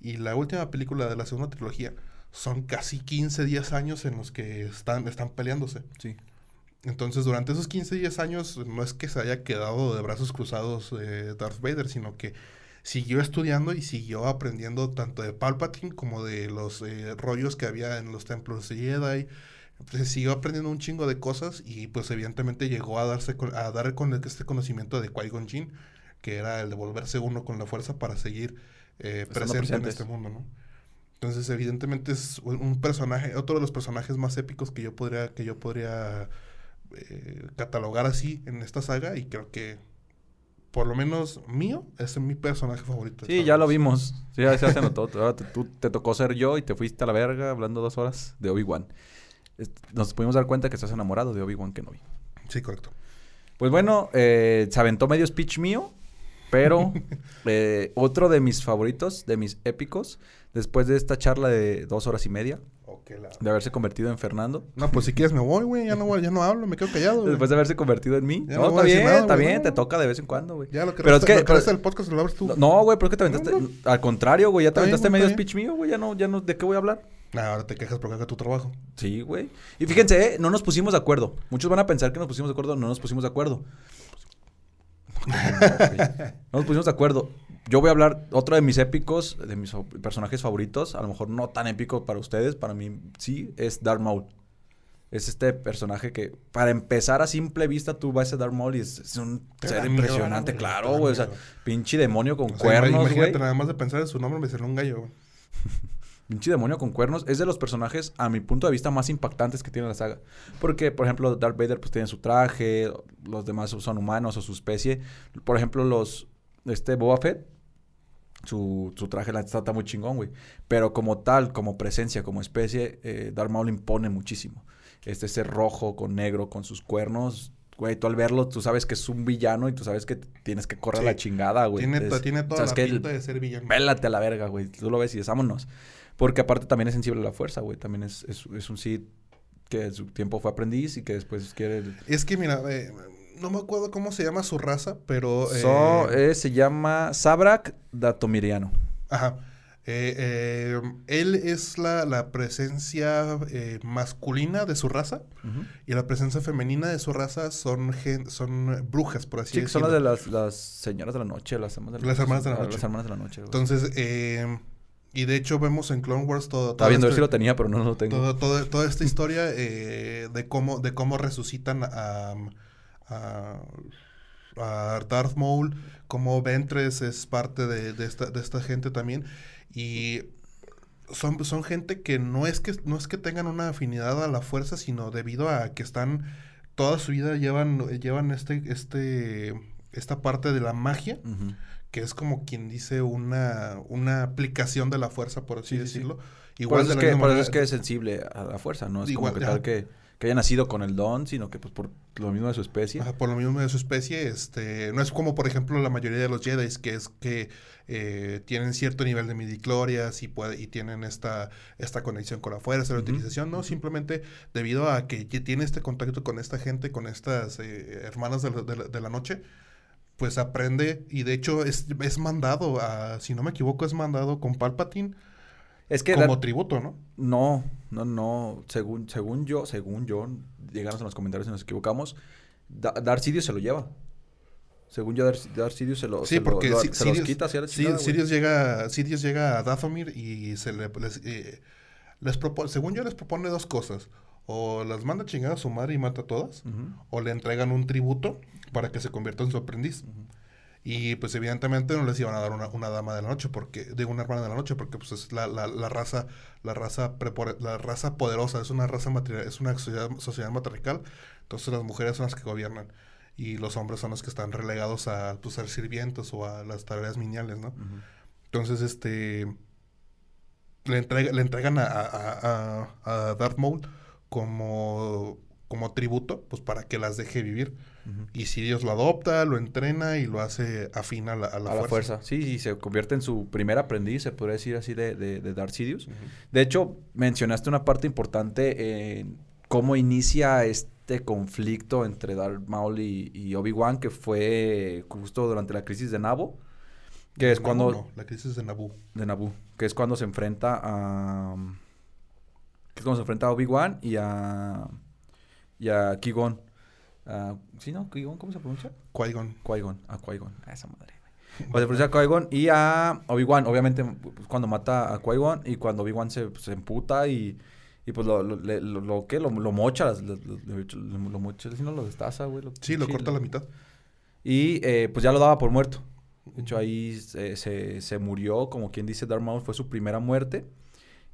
y la última película de la segunda trilogía son casi 15, 10 años en los que están, están peleándose. Sí. Entonces, durante esos 15, 10 años, no es que se haya quedado de brazos cruzados eh, Darth Vader, sino que siguió estudiando y siguió aprendiendo tanto de Palpatine como de los eh, rollos que había en los templos de Jedi. Entonces, siguió aprendiendo un chingo de cosas y, pues, evidentemente llegó a darse con- a dar con este conocimiento de Qui-Gon Jinn, que era el de volverse uno con la fuerza para seguir eh, presente en este mundo, ¿no? Entonces, evidentemente es un personaje, otro de los personajes más épicos que yo podría, que yo podría eh, catalogar así en esta saga y creo que por lo menos mío es mi personaje favorito. Sí, ya lo vimos. Sí, ya se notó. Ahora te, tú- te tocó ser yo y te fuiste a la verga hablando dos horas de Obi-Wan. Nos pudimos dar cuenta que estás enamorado de Obi-Wan Kenobi. Sí, correcto. Pues bueno, eh, se aventó medio speech mío, pero eh, otro de mis favoritos, de mis épicos, después de esta charla de dos horas y media, la- de haberse convertido en Fernando, No, pues si quieres me voy, güey. Ya no, ya no hablo, me quedo callado. después de haberse convertido en mí. Ya no, no está bien, nada, está bien, no. te toca de vez en cuando, güey. Ya lo que Pero resta, es que- lo que pero- del podcast lo abres tú. No, güey, pero es que te aventaste. No. Al contrario, güey, ya te aventaste medio speech mío, güey. Ya no, ya no, ¿de qué voy a hablar? Nah, ahora te quejas porque haga tu trabajo. Sí, güey. Y fíjense, eh, no nos pusimos de acuerdo. Muchos van a pensar que nos pusimos de acuerdo, no nos pusimos de acuerdo. No nos pusimos de acuerdo. Yo voy a hablar otro de mis épicos, de mis personajes favoritos. A lo mejor no tan épico para ustedes, para mí sí, es Darth Maul. Es este personaje que, para empezar a simple vista, tú vas a Darth Maul y es, es un Te ser miedo, impresionante, claro, güey. O sea, pinche demonio con O sea, cuernos, imagínate, güey. nada más de pensar en su nombre me salió un gallo, güey. Pinche demonio con cuernos es de los personajes, a mi punto de vista, más impactantes que tiene la saga. Porque, por ejemplo, Darth Vader pues tiene su traje, los demás son humanos o su especie. Por ejemplo, los este Boba Fett, su, su traje la está muy chingón, güey. Pero como tal, como presencia, como especie, eh, Darth Maul impone muchísimo. Este ese rojo con negro, con sus cuernos, güey, tú al verlo, tú sabes que es un villano y tú sabes que tienes que correr Sí. la chingada, güey. Tiene, Es- tiene toda la el- pinta de ser villano. Pélate a la verga, güey. Tú lo ves y dices, vámonos. Porque aparte también es sensible a la fuerza, güey. También es, es, es un Sith que en su tiempo fue aprendiz y que después quiere... Es que mira, eh, no me acuerdo cómo se llama su raza, pero... eh, So, eh, se llama Sabrak Datomiriano. Ajá. Eh, eh, él es la, la presencia masculina de su raza y la presencia femenina de su raza son, gen- son brujas, por así Sí, que son decirlo. las de las, las señoras de la noche, las hermanas de la Las noche. hermanas de la noche. Las hermanas de la noche, güey. Entonces, eh, Y de hecho vemos en Clone Wars todo... Estaba todo viendo a ver este- si lo tenía, pero no lo tengo. todo- todo- toda esta historia eh, de cómo de cómo resucitan a, a, a Darth Maul, cómo Ventress es parte de, de esta, de esta gente también. Y son, son gente que no es que no es que tengan una afinidad a la fuerza, sino debido a que están toda su vida llevan, llevan este, este, esta parte de la magia Ujú. Que es como quien dice una, una aplicación de la fuerza, por así Sí, sí, sí. decirlo. Por Igual eso, de es la que, misma por eso es que es sensible a la fuerza, no es Igual, como que tal que, que haya nacido con el don, sino que pues por lo mismo de su especie. Ajá, por lo mismo de su especie, este, no es como por ejemplo la mayoría de los Jedi, que es que eh, tienen cierto nivel de midichlorias y puede, y tienen esta, esta conexión con la fuerza, la utilización, no, simplemente debido a que tiene este contacto con esta gente, con estas eh, hermanas de la, de la- de la noche, pues aprende y de hecho es, es mandado a, si no me equivoco, es mandado con Palpatine Es que como tributo, ¿no? no, no, no, según, según yo, según yo, díganos en los comentarios si nos equivocamos, Da- Darth Sidious se lo lleva. Según yo, Darth, Darth Sidious se lo, Sí, se porque lo- Si- se los Sidious- quita hacia la Sí, chingada, güey. Sirius llega, Sirius llega a Dathomir y se le, les, eh, les propone, según yo les propone dos cosas. O las manda a chingar a su madre y mata a todas, o le entregan un tributo para que se convierta en su aprendiz. Y pues evidentemente no les iban a dar una, una dama de la noche, porque, de una hermana de la noche, porque pues es la, la, la raza, la raza la raza poderosa, es una raza material, es una sociedad, sociedad matriarcal, entonces las mujeres son las que gobiernan. Y los hombres son los que están relegados a pues, ser sirvientes o a las tareas miniales, ¿no? Entonces, este. Le, entrega, le entregan a, a, a, a Darth Maul como, como tributo, pues para que las deje vivir. Y Sirius lo adopta, lo entrena y lo hace afín a la, a la a la fuerza. fuerza. Sí, y se convierte en su primer aprendiz, se podría decir así, de, de, de Darth Sidious. De hecho, mencionaste una parte importante en cómo inicia este conflicto entre Darth Maul y, y Obi-Wan, que fue justo durante la crisis de Naboo, que es Naboo cuando... no, la crisis de Naboo. De Naboo, que es cuando se enfrenta a... Que es cuando se enfrenta a Obi-Wan y a... Y a Qui-Gon. Ah, ¿Sí, no? ¿Qui-Gon cómo se pronuncia? Qui-Gon. Qui-Gon, a Qui-Gon, a esa madre, güey. Pues se pronuncia Qui-Gon y a Obi-Wan, obviamente, pues, cuando mata a Qui-Gon y cuando Obi-Wan se, se emputa y, y pues lo, lo, le- lo, lo- ¿qué? Lo, lo mocha, las- lo, mocha, si no lo destaza, güey. Sí, lo corta a la mitad. Y eh, pues ya lo daba por muerto. De hecho, ahí eh, se, se murió, como quien dice, Darth Maul fue su primera muerte.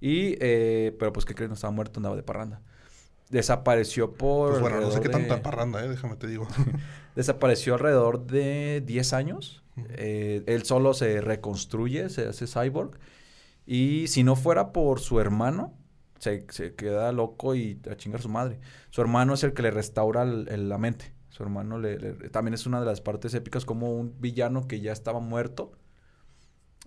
Y, eh, pero pues, ¿qué crees? No estaba muerto, andaba de parranda. Desapareció por. Pues bueno, no sé qué tanta de- parranda, eh, déjame te digo. Desapareció alrededor de 10 años. Eh, él solo se reconstruye, se hace cyborg. Y si no fuera por su hermano, se, se queda loco y a chingar su madre. Su hermano es el que le restaura el- el- la mente. Su hermano le, le- también es una de las partes épicas como un villano que ya estaba muerto.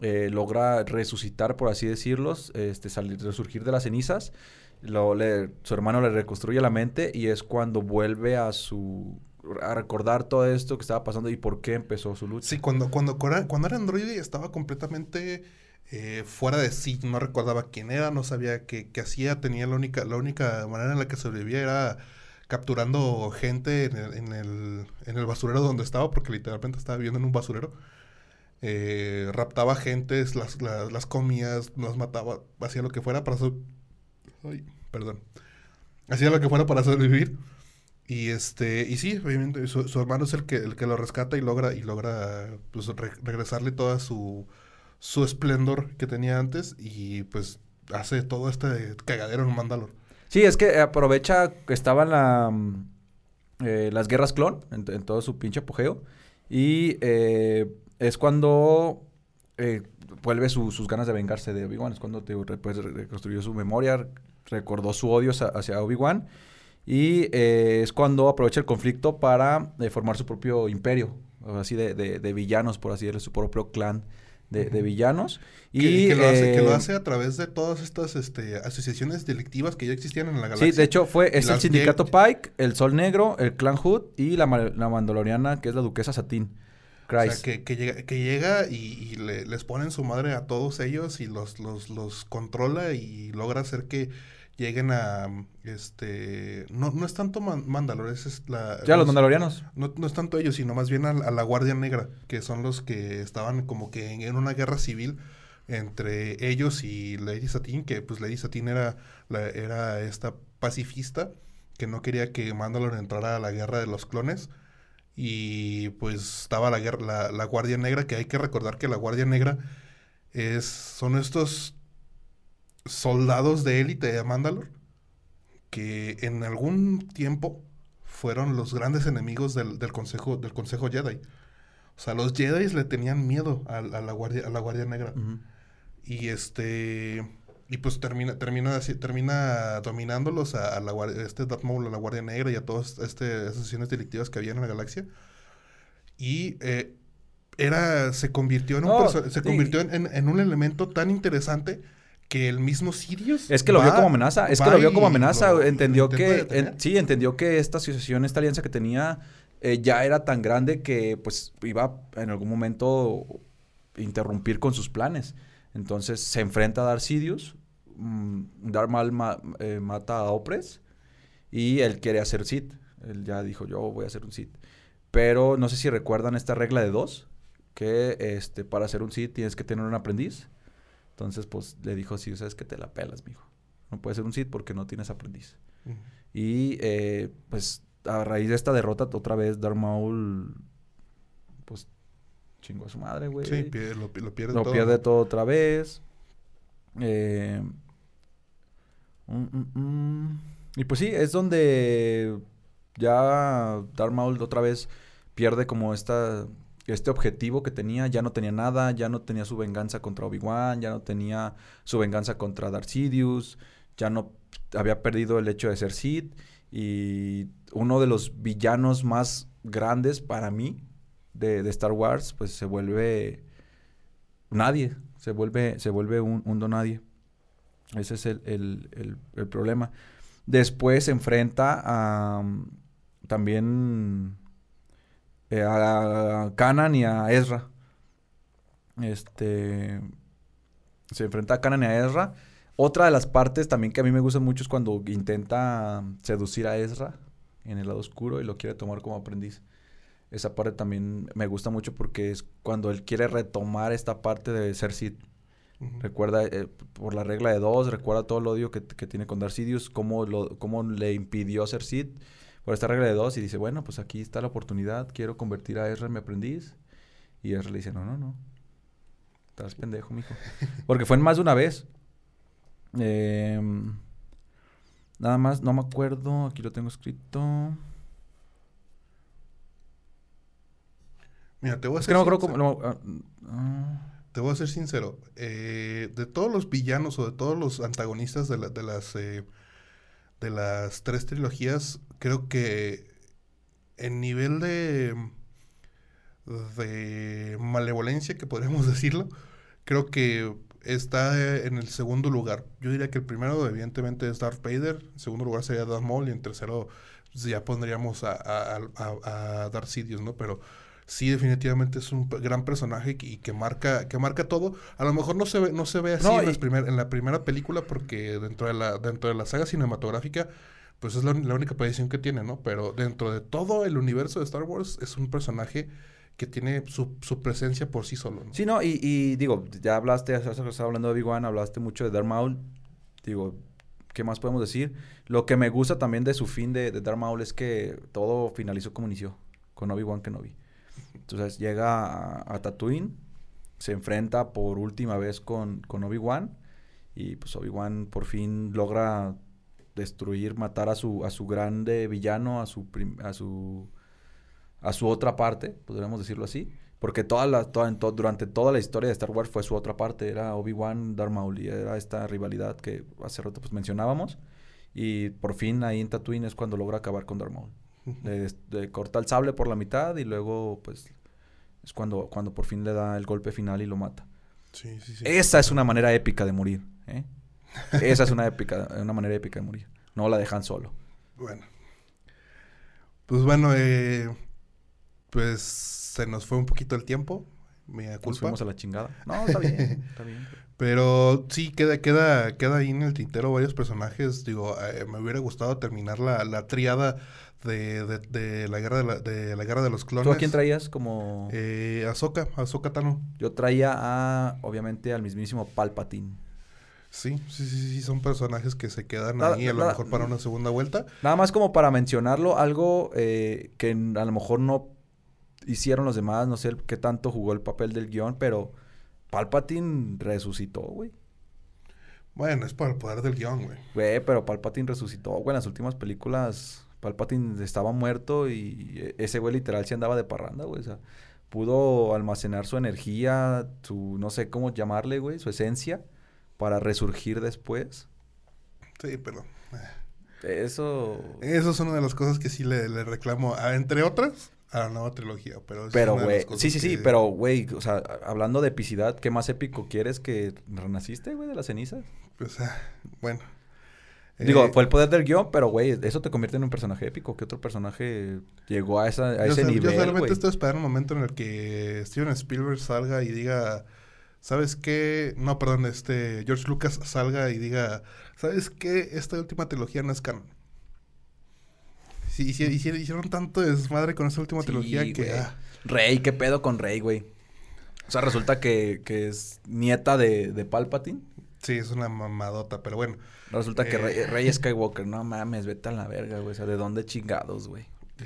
Eh, logra resucitar, por así decirlo, este, salir, resurgir de las cenizas. Lo, su hermano le reconstruye la mente y es cuando vuelve a su a recordar todo esto que estaba pasando y por qué empezó su lucha. Sí, cuando, cuando, cuando era androide estaba completamente eh, fuera de sí, no recordaba quién era, no sabía qué, qué hacía, tenía la única, la única manera en la que sobrevivía era capturando gente en el, en el, en el basurero donde estaba, porque literalmente estaba viviendo en un basurero. Eh, raptaba gentes, las, las, las comía, las mataba, hacía lo que fuera para so- perdón. Hacía lo que fuera para sobrevivir. Y este, y sí, obviamente, su, hermano es el que, el que lo rescata y logra, y logra pues, re- regresarle toda su, su esplendor que tenía antes. Y pues hace todo este cagadero en Mandalor. Sí, es que aprovecha que estaban la, eh, las guerras clon en, en todo su pinche apogeo. Y eh, es cuando eh, vuelve su- sus ganas de vengarse de Obi-Wan. Es cuando te, pues, re- reconstruyó su memoria, recordó su odio hacia, Obi-Wan. Y eh, es cuando aprovecha el conflicto para eh, formar su propio imperio. Así de, de- de villanos, por así decirlo, su propio clan de, de villanos. Que, Y que lo hace, que lo hace a través de todas estas este, asociaciones delictivas que ya existían en la galaxia. Sí, de hecho fue, es el Sindicato Pike, el Sol Negro, el Clan Hood y la, la Mandaloriana, que es la Duquesa Satín. O sea, Christ. que, que llega, que llega y, y le- les ponen su madre a todos ellos y los, los, los controla y logra hacer que lleguen a este no, no es tanto Man- Mandalor, es la ya, los Mandalorianos. no, no es tanto ellos, sino más bien a, a la Guardia Negra, que son los que estaban como que en, en una guerra civil entre ellos y Lady Satin, que pues Lady Satin era, la- era esta pacifista que no quería que Mandalore entrara a la guerra de los clones. Y pues estaba la, guerra, la, la Guardia Negra, que hay que recordar que la Guardia Negra es, son estos soldados de élite de Mandalore que en algún tiempo fueron los grandes enemigos del, del consejo, del consejo Jedi. O sea, los Jedi le tenían miedo a, a la guardia, a la Guardia Negra. Y este. Y pues termina, termina, termina dominándolos a, a la guardia, este Darth Maul, a la Guardia Negra y a todas este, asociaciones delictivas que había en la galaxia. Y eh, era, se convirtió en un, se convirtió en, en- en un elemento tan interesante que el mismo Sirius. Es que lo vio como amenaza, es que lo vio como amenaza, lo- entendió lo que, en- sí, entendió que esta asociación, esta alianza que tenía eh, ya era tan grande que pues iba en algún momento interrumpir con sus planes. Entonces se enfrenta a Darth Sidious, mm, Darth Maul ma- eh, mata a Opress y él quiere hacer Sith. Él ya dijo, yo voy a hacer un Sith. Pero no sé si recuerdan esta regla de dos, que este, para hacer un Sith tienes que tener un aprendiz. Entonces, pues le dijo, sí, sabes que te la pelas, mijo. No puedes ser un Sith porque no tienes aprendiz. Y eh, pues a raíz de esta derrota, otra vez Darth Maul, pues chingó a su madre, güey. Sí, lo, lo pierde Lo todo. pierde todo otra vez. Eh, mm, mm, mm. Y pues sí, es donde ya Darth Maul otra vez pierde como esta, este objetivo que tenía. Ya no tenía nada, ya no tenía su venganza contra Obi-Wan, ya no tenía su venganza contra Darth Sidious, ya no había perdido el hecho de ser Sith. Y uno de los villanos más grandes para mí de Star Wars, pues se vuelve nadie, se vuelve, se vuelve un, un don nadie. Ese es el, el- el- problema. Después se enfrenta a mm, también eh, a Kanan y a Ezra. Este se enfrenta a Kanan y a Ezra. Otra de las partes también que a mí me gusta mucho es cuando intenta seducir a Ezra en el lado oscuro y lo quiere tomar como aprendiz. Esa parte también me gusta mucho porque es cuando él quiere retomar esta parte de ser Sith. Ujú. Recuerda, eh, por la regla de dos, recuerda todo el odio que, que tiene con Darth Sidious, cómo, lo, cómo le impidió ser Sith por esta regla de dos y dice, bueno, pues aquí está la oportunidad, quiero convertir a Ezra en mi aprendiz. Y Ezra le dice, no, no, no, estás pendejo, mijo. Porque fue en más de una vez. Em, nada más, no me acuerdo, aquí lo tengo escrito. Mira, te voy a Es ser que no no, ah, ah. Te voy a ser sincero. eh, de todos los villanos o de todos los antagonistas de, la- de las eh, de las tres trilogías, creo que en nivel de de malevolencia, que podríamos decirlo, creo que está en el segundo lugar. Yo diría que el primero, evidentemente, es Darth Vader. En segundo lugar sería Darth Maul. Y en tercero, ya pondríamos a, a, a, a Darth Sidious, ¿no? Pero sí, definitivamente es un gran personaje y que marca, que marca todo. A lo mejor no se ve, no se ve así No, en, las primer- en la primera película, porque dentro de la, dentro de la saga cinematográfica, pues es la, única aparición que tiene, ¿no? Pero dentro de todo el universo de Star Wars, es un personaje que tiene su, su presencia por sí solo, ¿no? Sí, no, y, y digo, ya hablaste, estaba hablando de Obi-Wan, hablaste mucho de Darth Maul. Digo, ¿qué más podemos decir? Lo que me gusta también de su fin de, de Darth Maul es que todo finalizó como inició, con Obi-Wan Kenobi. Entonces llega a, Tatooine, se enfrenta por última vez con, con Obi-Wan, y pues Obi-Wan por fin logra destruir, matar a su, a su grande villano, a su, a su, a su otra parte, podríamos decirlo así. Porque toda la, toda- durante toda la historia de Star Wars fue su otra parte. Era Obi-Wan, Darth Maul. Y era esta rivalidad que hace rato pues mencionábamos. Y por fin ahí en Tatooine es cuando logra acabar con Darth Maul. Des- le corta el sable por la mitad y luego pues es cuando, cuando por fin le da el golpe final y lo mata. Sí, sí, sí. Esa es una manera épica de morir. ¿eh? Esa es una, épica, una manera épica de morir. No la dejan solo. Bueno. Pues bueno, eh, pues se nos fue un poquito el tiempo. Nos culpa. fuimos a la chingada. No, está bien, está bien. Pero sí, queda, queda, queda ahí en el tintero varios personajes. Digo, eh, me hubiera gustado terminar la, la triada de, de, de la guerra de la, de la guerra de los clones. ¿Tú a quién traías como...? Eh, Ahsoka, Ahsoka Tano. Yo traía a, obviamente, al mismísimo Palpatine. Sí, sí, sí, sí, son personajes que se quedan Nada- ahí a lo mejor para una segunda vuelta. Nada más como para mencionarlo, algo eh, que a lo mejor no hicieron los demás, no sé el- qué tanto jugó el papel del guion, pero Palpatine resucitó, güey. Bueno, es por el poder del guion, güey. Güey, pero Palpatine resucitó, güey. En las últimas películas, Palpatine estaba muerto y e- ese güey literal se andaba de parranda, güey. O sea, pudo almacenar su energía, su, no sé cómo llamarle, güey, su esencia, para resurgir después. Sí, pero... Eso... Eso es una de las cosas que sí le, le reclamo, a- entre otras, a la nueva trilogía. Pero, güey, sí, sí, sí, que- pero, güey, o sea, hablando de epicidad, ¿qué más épico quieres que renaciste, güey, de las cenizas? Pues, ah, bueno. Digo, Eh, fue el poder del guion, pero, güey, eso te convierte en un personaje épico. ¿Qué otro personaje llegó a, esa, a ese sol- nivel, Yo solamente estoy esperando un momento en el que Steven Spielberg salga y diga, ¿sabes qué? No, perdón, este George Lucas salga y diga, ¿sabes qué? Esta última trilogía no es canon. Sí, hici- hici- hicieron tanto desmadre con esta última Sí, trilogía que... ah, Rey, ¿qué pedo con Rey, güey? O sea, resulta que, que es nieta de, de Palpatine. sí, es una mamadota, pero bueno. Resulta que Eh. Rey, Rey Skywalker, no mames, vete a la verga, güey. O sea, ¿de dónde chingados, güey?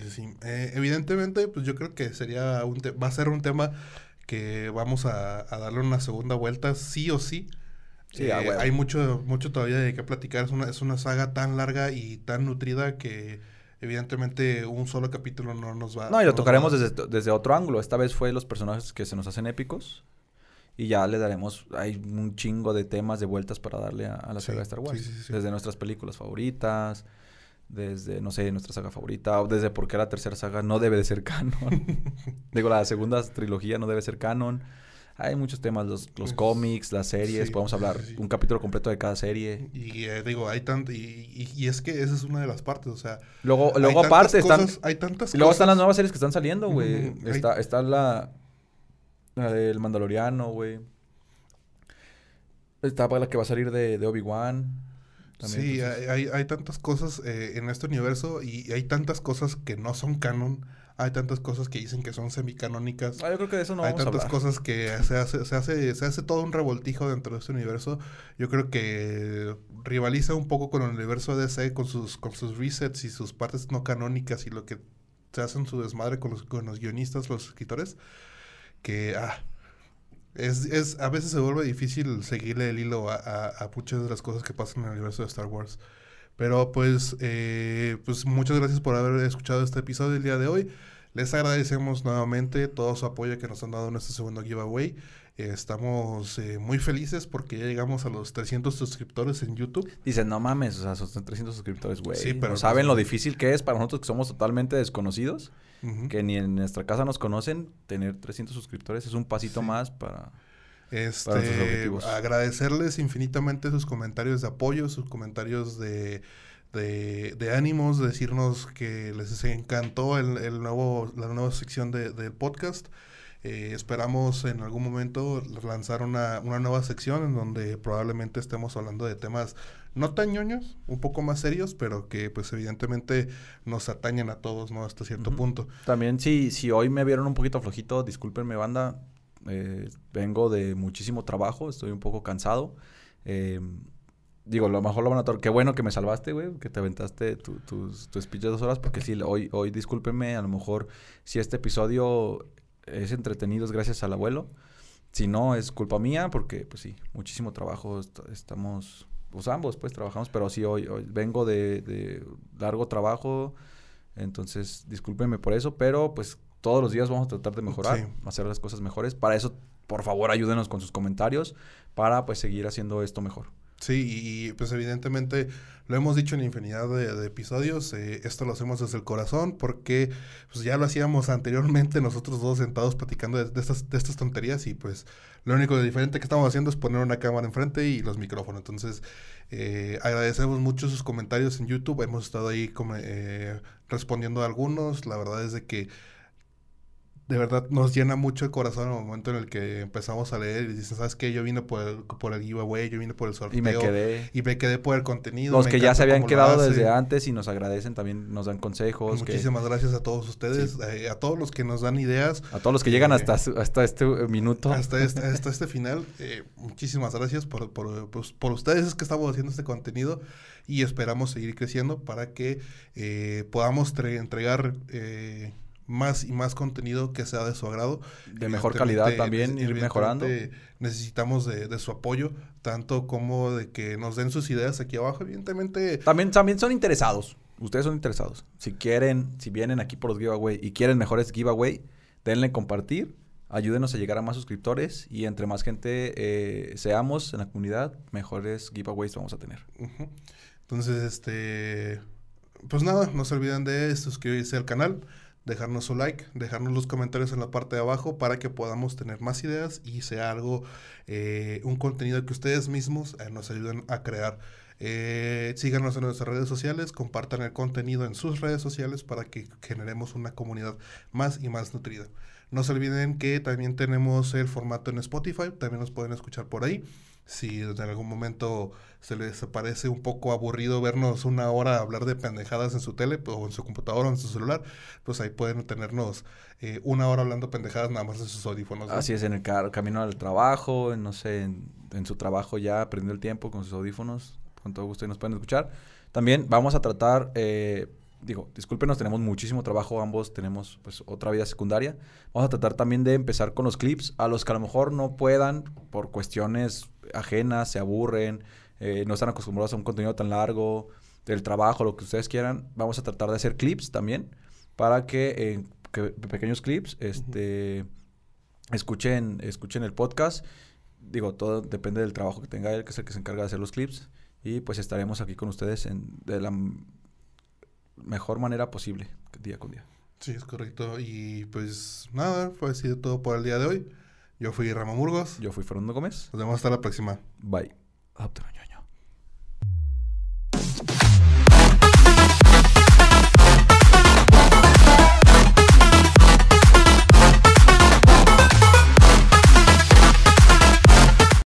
Sí. Eh, evidentemente, pues yo creo que sería un te- va a ser un tema que vamos a, a darle una segunda vuelta, sí o sí. Sí, a Eh, hay mucho, mucho todavía de qué platicar. Es una, es una saga tan larga y tan nutrida que evidentemente un solo capítulo no nos va No, y lo tocaremos va- desde, desde otro ángulo. Esta vez fue los personajes que se nos hacen épicos. Y ya le daremos, hay un chingo de temas de vueltas para darle a, a la Sí, saga de Star Wars. sí, sí, sí. Desde nuestras películas favoritas, desde, no sé, nuestra saga favorita, o desde por qué la tercera saga no debe de ser canon. Digo, la segunda trilogía no debe ser canon. Hay muchos temas, los, los cómics, las series, podemos hablar un capítulo completo de cada serie. Y eh, digo, hay tanto... Y, y- y es que esa es una de las partes, o sea... Luego, luego aparte están... cosas- hay tantas Y luego están las nuevas series que están saliendo, güey. Hay- Está, está la, la del Mandaloriano, güey. Está la que va a salir de, de Obi-Wan. Sí, entonces- hay, hay, hay tantas cosas eh, en este universo y hay tantas cosas que no son canon. Hay tantas cosas que dicen que son semicanónicas. Ah, yo creo que de eso no hay vamos tantas cosas que se hace, se hace, se hace todo un revoltijo dentro de este universo. Yo creo que rivaliza un poco con el universo DC, con sus, con sus resets y sus partes no canónicas y lo que se hacen su desmadre con los, con los guionistas, los escritores. Que ah, es, es, a veces se vuelve difícil seguirle el hilo a, a, a muchas de las cosas que pasan en el universo de Star Wars. Pero pues, eh, pues muchas gracias por haber escuchado este episodio el día de hoy. Les agradecemos nuevamente todo su apoyo que nos han dado en este segundo giveaway. Eh, estamos eh, muy felices porque ya llegamos a los 300 suscriptores en YouTube. Dicen, no mames, o sea, son 300 suscriptores, güey. Sí, pero ¿No saben pues- lo difícil que es para nosotros que somos totalmente desconocidos? Que ni en nuestra casa nos conocen. Tener 300 suscriptores es un pasito Sí. más para... Para nuestros Este, objetivos. agradecerles infinitamente sus comentarios de apoyo, sus comentarios de, de, de ánimos, decirnos que les encantó el, el nuevo, la nueva sección de- del podcast. Eh, esperamos en algún momento lanzar una, una nueva sección en donde probablemente estemos hablando de temas no tan ñoños, un poco más serios, pero que pues evidentemente nos atañen a todos, ¿no? Hasta cierto punto. También si, si hoy me vieron un poquito flojito, discúlpenme banda. Eh, vengo de muchísimo trabajo, estoy un poco cansado. Eh, digo, a lo mejor lo van a. Qué bueno que me salvaste, güey, que te aventaste tu, tus- tu speech de dos horas, porque sí, hoy, hoy discúlpenme, a lo mejor si este episodio es entretenido es gracias al abuelo. Si no, es culpa mía, porque pues sí, muchísimo trabajo, est- estamos, pues ambos pues trabajamos, pero sí, hoy, hoy vengo de, de largo trabajo, entonces discúlpenme por eso, pero pues todos los días vamos a tratar de mejorar, Sí. hacer las cosas mejores. Para eso, por favor, ayúdenos con sus comentarios para pues seguir haciendo esto mejor. Sí, y, pues evidentemente lo hemos dicho en infinidad de, episodios, eh, esto lo hacemos desde el corazón porque pues ya lo hacíamos anteriormente nosotros dos sentados platicando de, estas, de estas tonterías y pues lo único diferente que estamos haciendo es poner una cámara enfrente y los micrófonos. Entonces eh, agradecemos mucho sus comentarios en YouTube, hemos estado ahí como, eh, respondiendo a algunos, la verdad es de que de verdad nos llena mucho el corazón en el momento en el que empezamos a leer y dicen, ¿sabes qué? Yo vine por el, por el giveaway, yo vine por el sorteo. Y me quedé. Y me quedé por el contenido. Los que ya se habían quedado desde antes y nos agradecen también, nos dan consejos. que- Muchísimas gracias a todos ustedes, eh, a todos los que nos dan ideas. a todos los que llegan Eh, hasta, hasta este minuto. Hasta este, hasta este final, eh, muchísimas gracias por, por, pues, por ustedes es que estamos haciendo este contenido y esperamos seguir creciendo para que eh, podamos tre- entregar eh, más y más contenido que sea de su agrado. De mejor calidad también, ir mejorando. Necesitamos de, de su apoyo, tanto como de que nos den sus ideas aquí abajo. Evidentemente, También, también son interesados. Ustedes son interesados. Si quieren, si vienen aquí por los giveaway y quieren mejores giveaway, denle compartir. Ayúdenos a llegar a más suscriptores y entre más gente eh, seamos en la comunidad, mejores giveaways vamos a tener. Entonces, este, pues nada, no se olviden de suscribirse al canal, dejarnos su like, dejarnos los comentarios en la parte de abajo para que podamos tener más ideas y sea algo, eh, un contenido que ustedes mismos eh, nos ayuden a crear. Eh, síganos en nuestras redes sociales, compartan el contenido en sus redes sociales para que generemos una comunidad más y más nutrida. No se olviden que también tenemos el formato en Spotify, también nos pueden escuchar por ahí. Si en algún momento se les parece un poco aburrido vernos una hora hablar de pendejadas en su tele o en su computadora o en su celular, pues ahí pueden tenernos eh, una hora hablando pendejadas nada más en sus audífonos. ¿no? Así es, en el camino al trabajo, en, no sé, en, en su trabajo ya perdiendo el tiempo con sus audífonos, con todo gusto y nos pueden escuchar. También vamos a tratar, eh, digo, discúlpenos, tenemos muchísimo trabajo, ambos tenemos pues otra vida secundaria. Vamos a tratar también de empezar con los clips, a los que a lo mejor no puedan por cuestiones ajenas, se aburren, eh, no están acostumbrados a un contenido tan largo, del trabajo, lo que ustedes quieran. Vamos a tratar de hacer clips también para que, eh, que pequeños clips, este escuchen, escuchen el podcast. Digo, todo depende del trabajo que tenga él, que es el que se encarga de hacer los clips. Y pues estaremos aquí con ustedes en, de la mejor manera posible, día con día. Sí, es correcto. Y pues nada, fue así todo por el día de hoy. Yo fui Ramón Burgos. Yo fui Fernando Gómez. Nos vemos hasta la próxima. Bye.